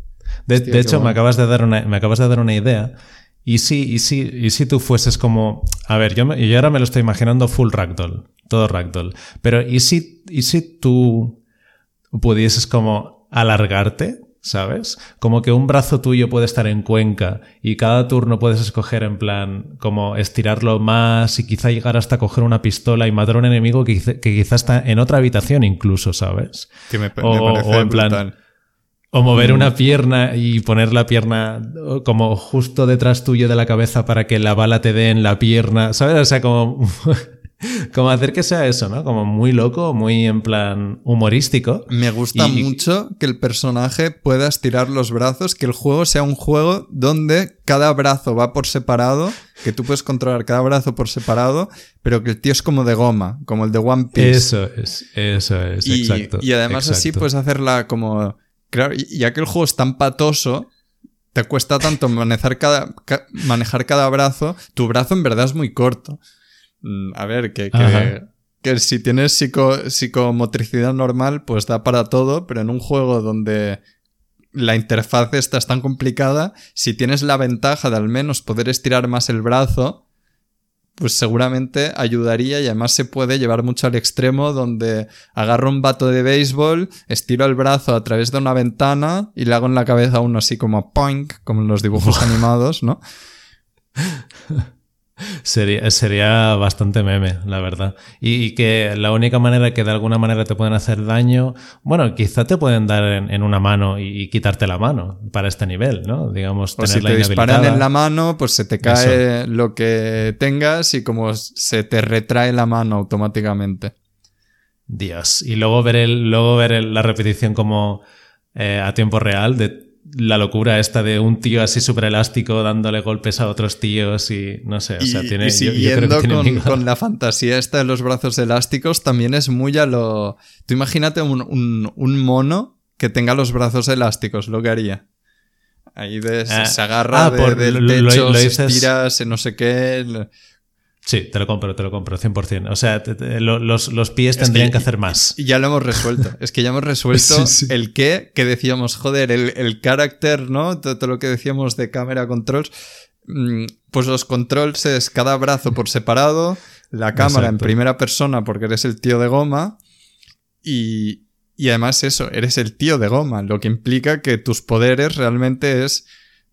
Speaker 2: De, hecho, me, acabas de dar una, me acabas de dar una idea. Y si, y si, y si tú fueses como... A ver, yo, yo ahora me lo estoy imaginando full ragdoll, todo ragdoll. Pero ¿y si, y si tú pudieses como alargarte ¿sabes? Como que un brazo tuyo puede estar en cuenca y cada turno puedes escoger en plan como estirarlo más y quizá llegar hasta coger una pistola y matar a un enemigo que, que quizá está en otra habitación incluso, ¿sabes?
Speaker 1: Que me, o, en plan...
Speaker 2: O mover una pierna y poner la pierna como justo detrás tuyo de la cabeza para que la bala te dé en la pierna, ¿sabes? O sea, como... como hacer que sea eso, ¿no? Como muy loco, muy en plan humorístico.
Speaker 1: Me gusta mucho que el personaje pueda estirar los brazos, que el juego sea un juego donde cada brazo va por separado, que tú puedes controlar cada brazo por separado, pero que el tío es como de goma, como el de One Piece.
Speaker 2: Eso es, eso es,
Speaker 1: y,
Speaker 2: exacto.
Speaker 1: Y además así puedes hacerla como... Claro, ya que el juego es tan patoso, te cuesta tanto manejar cada, manejar cada brazo, tu brazo en verdad es muy corto. Mm, a ver, que, que, si tienes psicomotricidad normal, pues da para todo, pero en un juego donde la interfaz esta es tan complicada, si tienes la ventaja de al menos poder estirar más el brazo, pues seguramente ayudaría y además se puede llevar mucho al extremo donde agarro un vato de béisbol, estiro el brazo a través de una ventana y le hago en la cabeza uno así como poink, como en los dibujos animados, ¿no?
Speaker 2: Sería, sería bastante meme, la verdad. Y, que la única manera que de alguna manera te pueden hacer daño, bueno, quizá te pueden dar en, una mano y, quitarte la mano para este nivel, ¿no? Digamos,
Speaker 1: o si te disparan en la mano, pues se te cae lo que tengas y como se te retrae la mano automáticamente.
Speaker 2: Dios. Y luego ver, el, luego ver la repetición como eh, a tiempo real de la locura esta de un tío así súper elástico dándole golpes a otros tíos y no sé, o sea, tiene...
Speaker 1: Y siguiendo con, la fantasía esta de los brazos elásticos, también es muy a lo... Tú imagínate un, mono que tenga los brazos elásticos, lo que haría. Ahí de, se ah, agarra ah, por, del techo, se estira, se no sé qué...
Speaker 2: Sí, te lo compro, te lo compro, 100%. O sea, los, pies tendrían que, hacer más.
Speaker 1: Ya lo hemos resuelto. es que ya hemos resuelto el qué, que decíamos, joder, el, el carácter, ¿no? Todo, lo que decíamos de cámara controls. Mm, pues los controls es cada brazo por separado, la cámara en primera persona porque eres el tío de goma y, y además eso, eres el tío de goma, lo que implica que tus poderes realmente es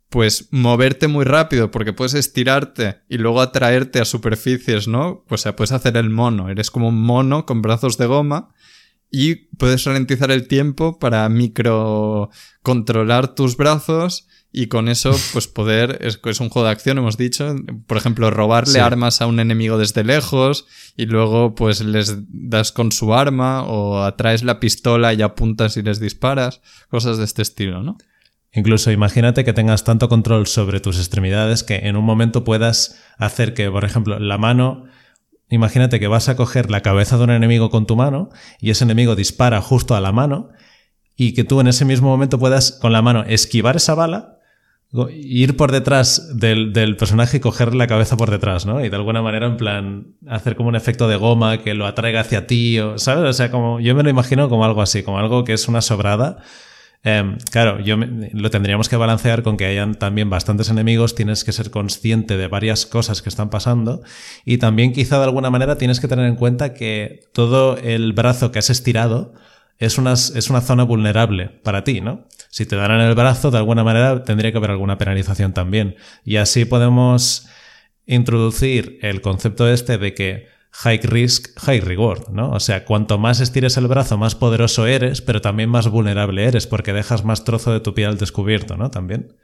Speaker 1: pues moverte muy rápido porque puedes estirarte y luego atraerte a superficies, ¿no? Pues sea, puedes hacer el mono, eres como un mono con brazos de goma y puedes ralentizar el tiempo para micro controlar tus brazos y con eso pues poder es, es un juego de acción hemos dicho. Por ejemplo robarle armas a un enemigo desde lejos y luego pues les das con su arma o atraes la pistola y apuntas y les disparas cosas de este estilo no
Speaker 2: Incluso imagínate que tengas tanto control sobre tus extremidades que en un momento puedas hacer que, por ejemplo, la mano, imagínate que vas a coger la cabeza de un enemigo con tu mano y ese enemigo dispara justo a la mano y que tú en ese mismo momento puedas con la mano esquivar esa bala, ir por detrás del, personaje y coger la cabeza por detrás, ¿no? Y de alguna manera, en plan, hacer como un efecto de goma que lo atraiga hacia ti, o, ¿sabes? O sea, como yo me lo imagino como algo así, como algo que es una sobrada Em, claro, yo lo tendríamos que balancear con que hayan también bastantes enemigos, tienes que ser consciente de varias cosas que están pasando y también quizá de alguna manera tienes que tener en cuenta que todo el brazo que has estirado es una, es una zona vulnerable para ti, ¿no? Si te dan el brazo, de alguna manera tendría que haber alguna penalización también. Y así podemos introducir el concepto este de que high risk, high reward, ¿no? O sea, cuanto más estires el brazo, más poderoso eres, pero también más vulnerable eres, porque dejas más trozo de tu piel al descubierto, ¿no? También.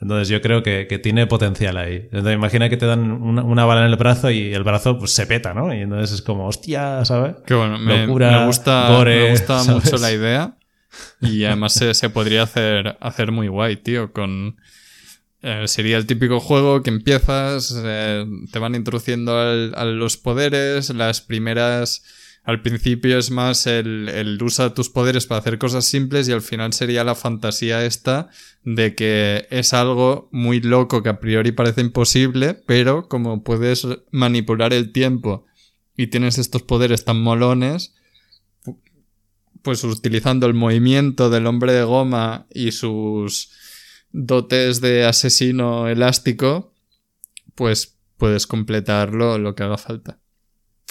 Speaker 2: Entonces yo creo que, tiene potencial ahí. Entonces imagina que te dan una, bala en el brazo y el brazo pues, se peta, ¿no? Y entonces es como, hostia, ¿sabes?
Speaker 1: Qué bueno, me, gusta, me gusta mucho la idea y además se, se, podría hacer, hacer muy guay, tío, con eh, sería el típico juego que empiezas, eh, te van introduciendo a los poderes, las primeras... Al principio es más el, el usa tus poderes para hacer cosas simples y al final sería la fantasía esta de que es algo muy loco que a priori parece imposible, pero como puedes manipular el tiempo y tienes estos poderes tan molones, pues utilizando el movimiento del hombre de goma y sus dotes de asesino elástico, pues puedes completarlo lo que haga falta.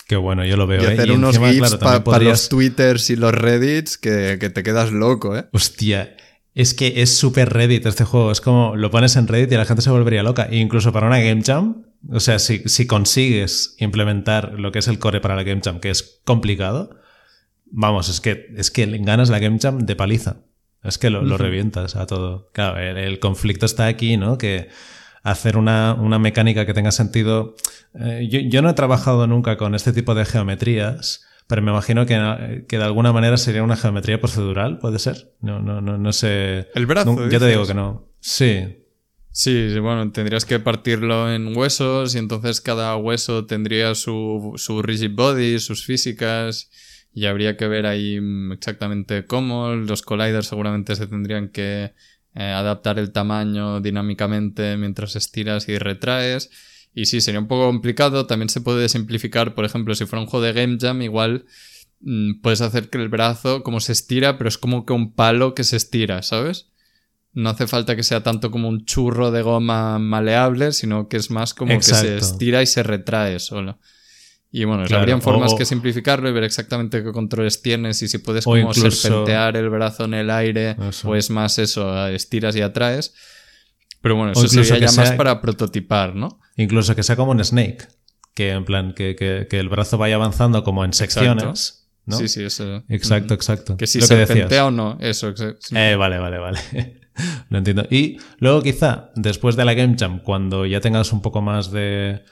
Speaker 2: Qué bueno, yo lo veo.
Speaker 1: Y ¿eh? hacer unos GIFs para los Twitters y los Reddits que, te quedas loco, ¿eh?
Speaker 2: Hostia, es que es súper Reddit este juego. Es como lo pones en Reddit y la gente se volvería loca. E incluso para una Game Jam, o sea, si, si consigues implementar lo que es el core para la Game Jam, que es complicado, vamos, es que, es que ganas la Game Jam de paliza. Es que lo, revientas a todo. Claro, el, conflicto está aquí, ¿no? Que hacer una, mecánica que tenga sentido. Eh, yo, no he trabajado nunca con este tipo de geometrías, pero me imagino que, que, de alguna manera sería una geometría procedural, ¿puede ser? No, no, no, no sé.
Speaker 1: El brazo.
Speaker 2: ya te digo que no. Sí.
Speaker 1: Sí, bueno, tendrías que partirlo en huesos y entonces cada hueso tendría su, su rigid body, sus físicas y habría que ver ahí mm, exactamente cómo. Los colliders seguramente se tendrían que eh, adaptar el tamaño dinámicamente mientras estiras y retraes. Y sí, sería un poco complicado. También se puede simplificar, por ejemplo, si fuera un juego de Game Jam, igual mm, puedes hacer que el brazo como se estira, pero es como que un palo que se estira, ¿sabes? No hace falta que sea tanto como un churro de goma maleable, sino que es más como que se estira y se retrae solo. Y bueno, habrían formas que simplificarlo y ver exactamente qué controles tienes y si puedes como serpentear el brazo en el aire o es más eso, estiras y atraes. Pero bueno, eso sería ya más para prototipar, ¿no?
Speaker 2: Incluso que sea como un Snake, que en plan, que, el brazo vaya avanzando como en secciones. ¿no?
Speaker 1: Sí, sí, eso.
Speaker 2: Exacto, exacto.
Speaker 1: Que si serpentea o no, eso.
Speaker 2: Eh, vale, vale, vale. Lo entiendo. Y luego quizá, después de la Game Jam, cuando ya tengas un poco más de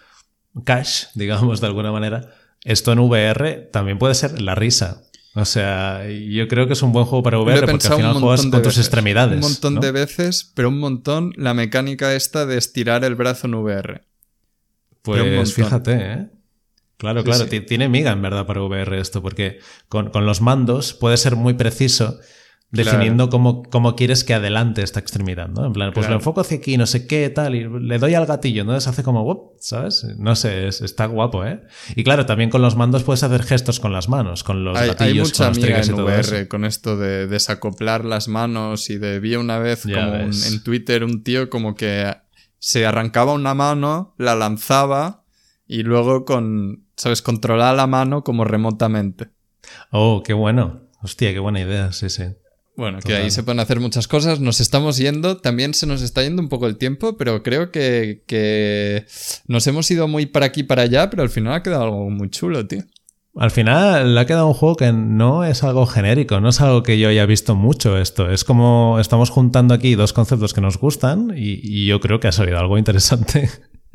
Speaker 2: cash, digamos de alguna manera, esto en VR también puede ser la risa. O sea, yo creo que es un buen juego para VR porque al final juegas con tus extremidades.
Speaker 1: Un montón de veces, pero un montón la mecánica esta de estirar el brazo en VR.
Speaker 2: Pues fíjate, ¿eh? Claro, claro, tiene miga en verdad para VR esto, porque con, con los mandos puede ser muy preciso definiendo cómo, cómo, quieres que adelante esta extremidad, ¿no? En plan, pues lo enfoco hacia aquí, no sé qué, tal, y le doy al gatillo, entonces hace como, ¿sabes? No sé, está guapo, ¿eh? Y claro, también con los mandos puedes hacer gestos con las manos, con los gatillos, hay mucha con los en VR
Speaker 1: con esto de desacoplar las manos y de vi una vez como en Twitter un tío como que se arrancaba una mano, la lanzaba y luego con, ¿sabes? Controlaba la mano como remotamente.
Speaker 2: Oh, qué bueno. Hostia, qué buena idea, sí, sí.
Speaker 1: Bueno, que ahí se pueden hacer muchas cosas. Nos estamos yendo, también se nos está yendo un poco el tiempo, pero creo que, que nos hemos ido muy para aquí para allá, pero al final ha quedado algo muy chulo, tío.
Speaker 2: Al final le ha quedado un juego que no es algo genérico, no es algo que yo haya visto mucho esto. Es como estamos juntando aquí dos conceptos que nos gustan y, yo creo que ha salido algo interesante.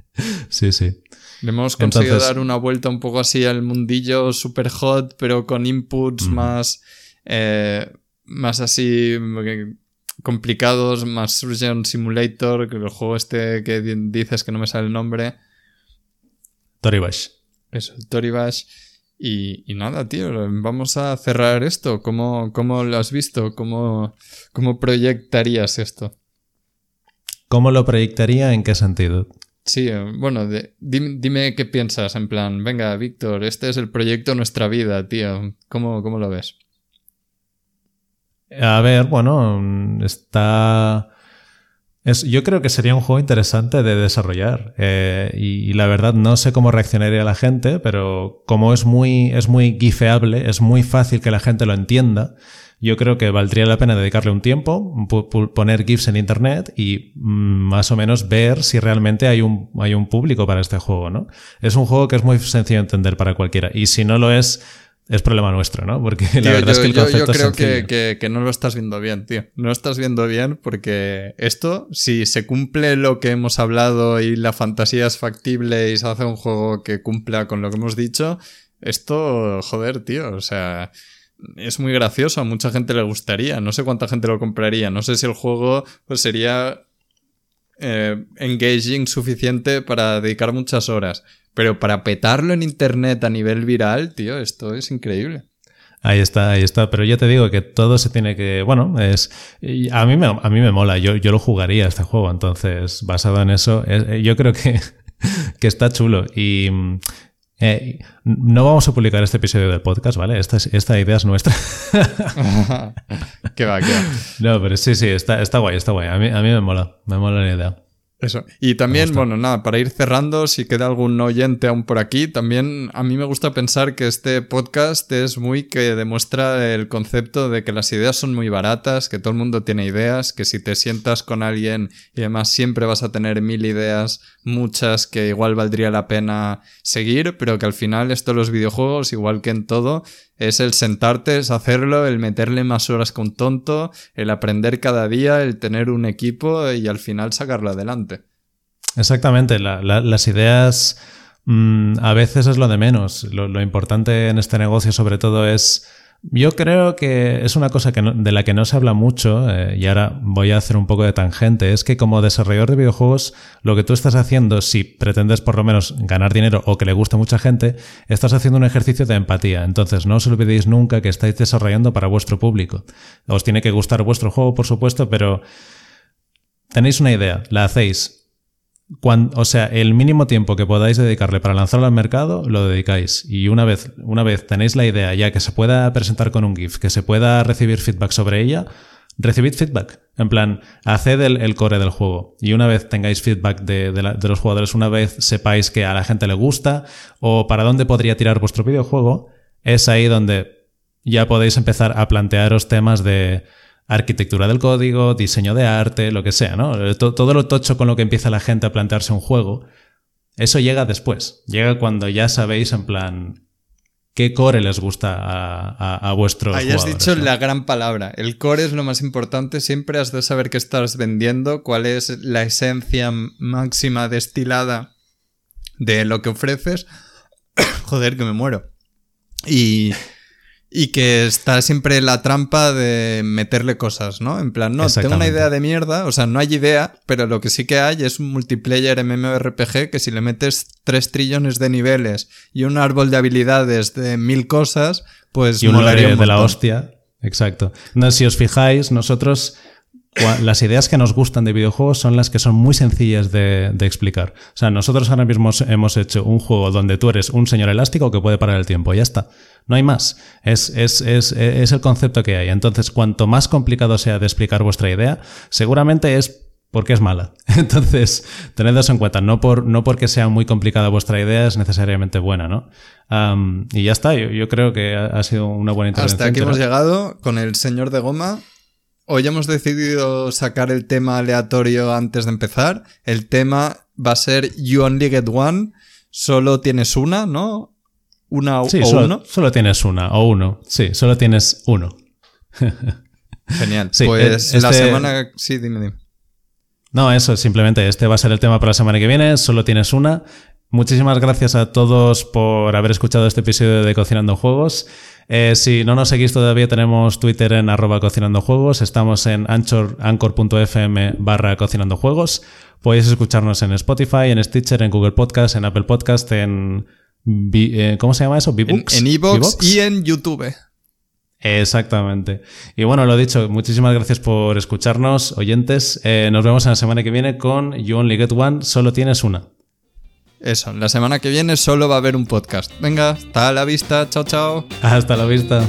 Speaker 2: sí, sí.
Speaker 1: Le hemos conseguido dar una vuelta un poco así al mundillo super hot, pero con inputs más... Eh, más así complicados, más Surgeon Simulator, que el juego este que dices que no me sale el nombre.
Speaker 2: Toribash.
Speaker 1: Eso, Toribash. Y, y nada, tío, vamos a cerrar esto. ¿Cómo, cómo lo has visto? ¿Cómo, ¿Cómo proyectarías esto?
Speaker 2: ¿Cómo lo proyectaría? ¿En qué sentido?
Speaker 1: Sí, bueno, dime, qué piensas, en plan, venga, Víctor, este es el proyecto de nuestra vida, tío. ¿Cómo, cómo lo ves?
Speaker 2: A ver, bueno, está... Es, yo creo que sería un juego interesante de desarrollar eh, y, la verdad no sé cómo reaccionaría la gente, pero como es muy, es muy gifeable, es muy fácil que la gente lo entienda, yo creo que valdría la pena dedicarle un tiempo, poner GIFs en internet y mm, más o menos ver si realmente hay un, hay un público para este juego, ¿no? Es un juego que es muy sencillo de entender para cualquiera y si no lo es, es problema nuestro, ¿no? Porque la verdad es que el concepto
Speaker 1: yo, creo que, que, no lo estás viendo bien, tío. No lo estás viendo bien porque esto, si se cumple lo que hemos hablado y la fantasía es factible y se hace un juego que cumpla con lo que hemos dicho, esto, joder, tío, o sea, es muy gracioso, a mucha gente le gustaría, no sé cuánta gente lo compraría, no sé si el juego pues, sería eh, engaging suficiente para dedicar muchas horas. Pero para petarlo en internet a nivel viral, tío, esto es increíble.
Speaker 2: Ahí está, ahí está. Pero ya te digo que todo se tiene que. Bueno, es. A mí me, a mí me mola. Yo, yo lo jugaría este juego. Entonces, basado en eso, eh, yo creo que, que está chulo. Y. Eh, no vamos a publicar este episodio del podcast, ¿vale? Esta, esta idea es nuestra.
Speaker 1: qué va, qué va.
Speaker 2: No, pero sí, sí, está, está guay, está guay. A mí, a mí me mola, me mola la idea.
Speaker 1: Eso. Y también, bueno, nada, para ir cerrando, si queda algún oyente aún por aquí, también a mí me gusta pensar que este podcast es muy que demuestra el concepto de que las ideas son muy baratas, que todo el mundo tiene ideas, que si te sientas con alguien y además siempre vas a tener mil ideas, muchas que igual valdría la pena seguir, pero que al final esto los videojuegos, igual que en todo, es el sentarte, es hacerlo, el meterle más horas con tonto, el aprender cada día, el tener un equipo y al final sacarlo adelante.
Speaker 2: Exactamente, las ideas mm, a veces es lo de menos. lo importante en este negocio sobre todo es yo creo que es una cosa que de la que no se habla mucho, eh, y ahora voy a hacer un poco de tangente, es que como desarrollador de videojuegos, lo que tú estás haciendo, si pretendes por lo menos ganar dinero o que le guste a mucha gente, estás haciendo un ejercicio de empatía. Entonces, no os olvidéis nunca que estáis desarrollando para vuestro público. Os tiene que gustar vuestro juego, por supuesto, pero tenéis una idea, la hacéis, o sea, el mínimo tiempo que podáis dedicarle para lanzarlo al mercado, lo dedicáis. Y una vez, una vez tenéis la idea ya que se pueda presentar con un GIF, que se pueda recibir feedback sobre ella, recibid feedback. En plan, haced el, core del juego. Y una vez tengáis feedback de, de, los jugadores, una vez sepáis que a la gente le gusta o para dónde podría tirar vuestro videojuego, es ahí donde ya podéis empezar a plantearos temas de arquitectura del código, diseño de arte, lo que sea, ¿no? Todo lo tocho con lo que empieza la gente a plantearse un juego, eso llega después. Llega cuando ya sabéis en plan qué core les gusta a, a, vuestros
Speaker 1: Ahí has dicho la gran palabra. El core es lo más importante. Siempre has de saber qué estás vendiendo, cuál es la esencia máxima destilada de lo que ofreces. Joder, que me muero. Y y que está siempre la trampa de meterle cosas, ¿no? En plan, no, tengo una idea de mierda, o sea, no hay idea, pero lo que sí que hay es un multiplayer MMORPG que si le metes tres trillones de niveles y un árbol de habilidades de mil cosas, pues...
Speaker 2: Y un de la hostia. Exacto. No, si os fijáis, nosotros las ideas que nos gustan de videojuegos son las que son muy sencillas de, explicar. O sea, nosotros ahora mismo hemos hecho un juego donde tú eres un señor elástico que puede parar el tiempo. Ya está. No hay más. Es, es, es, es el concepto que hay. Entonces, cuanto más complicado sea de explicar vuestra idea, seguramente es porque es mala. Entonces, tened eso en cuenta. No, por, no porque sea muy complicada vuestra idea es necesariamente buena, ¿no? y ya está. Yo, creo que ha, sido una buena intervención.
Speaker 1: Hasta aquí hemos llegado con el señor de goma. Hoy hemos decidido sacar el tema aleatorio antes de empezar. El tema va a ser You Only Get One. Solo tienes una, ¿no? Una o,
Speaker 2: solo,
Speaker 1: uno.
Speaker 2: Solo tienes una o uno. Sí, solo tienes uno.
Speaker 1: Genial. pues la este semana. Sí, dime, dime.
Speaker 2: No, eso, simplemente este va a ser el tema para la semana que viene. Solo tienes una. Muchísimas gracias a todos por haber escuchado este episodio de Cocinando Juegos. Eh, si no nos seguís todavía, tenemos Twitter en arroba cocinando juegos. Estamos en anchor.fm barra cocinando juegos. Podéis escucharnos en Spotify, en Stitcher, en Google Podcast, en Apple Podcast, en... Eh, ¿Cómo se llama eso?
Speaker 1: En Evox y en YouTube.
Speaker 2: Exactamente. Y bueno, lo dicho, muchísimas gracias por escucharnos, oyentes. Eh, nos vemos en la semana que viene con You Only Get One, solo tienes una.
Speaker 1: Eso, la semana que viene solo va a haber un podcast. Venga, hasta la vista, chao chao.
Speaker 2: Hasta la vista.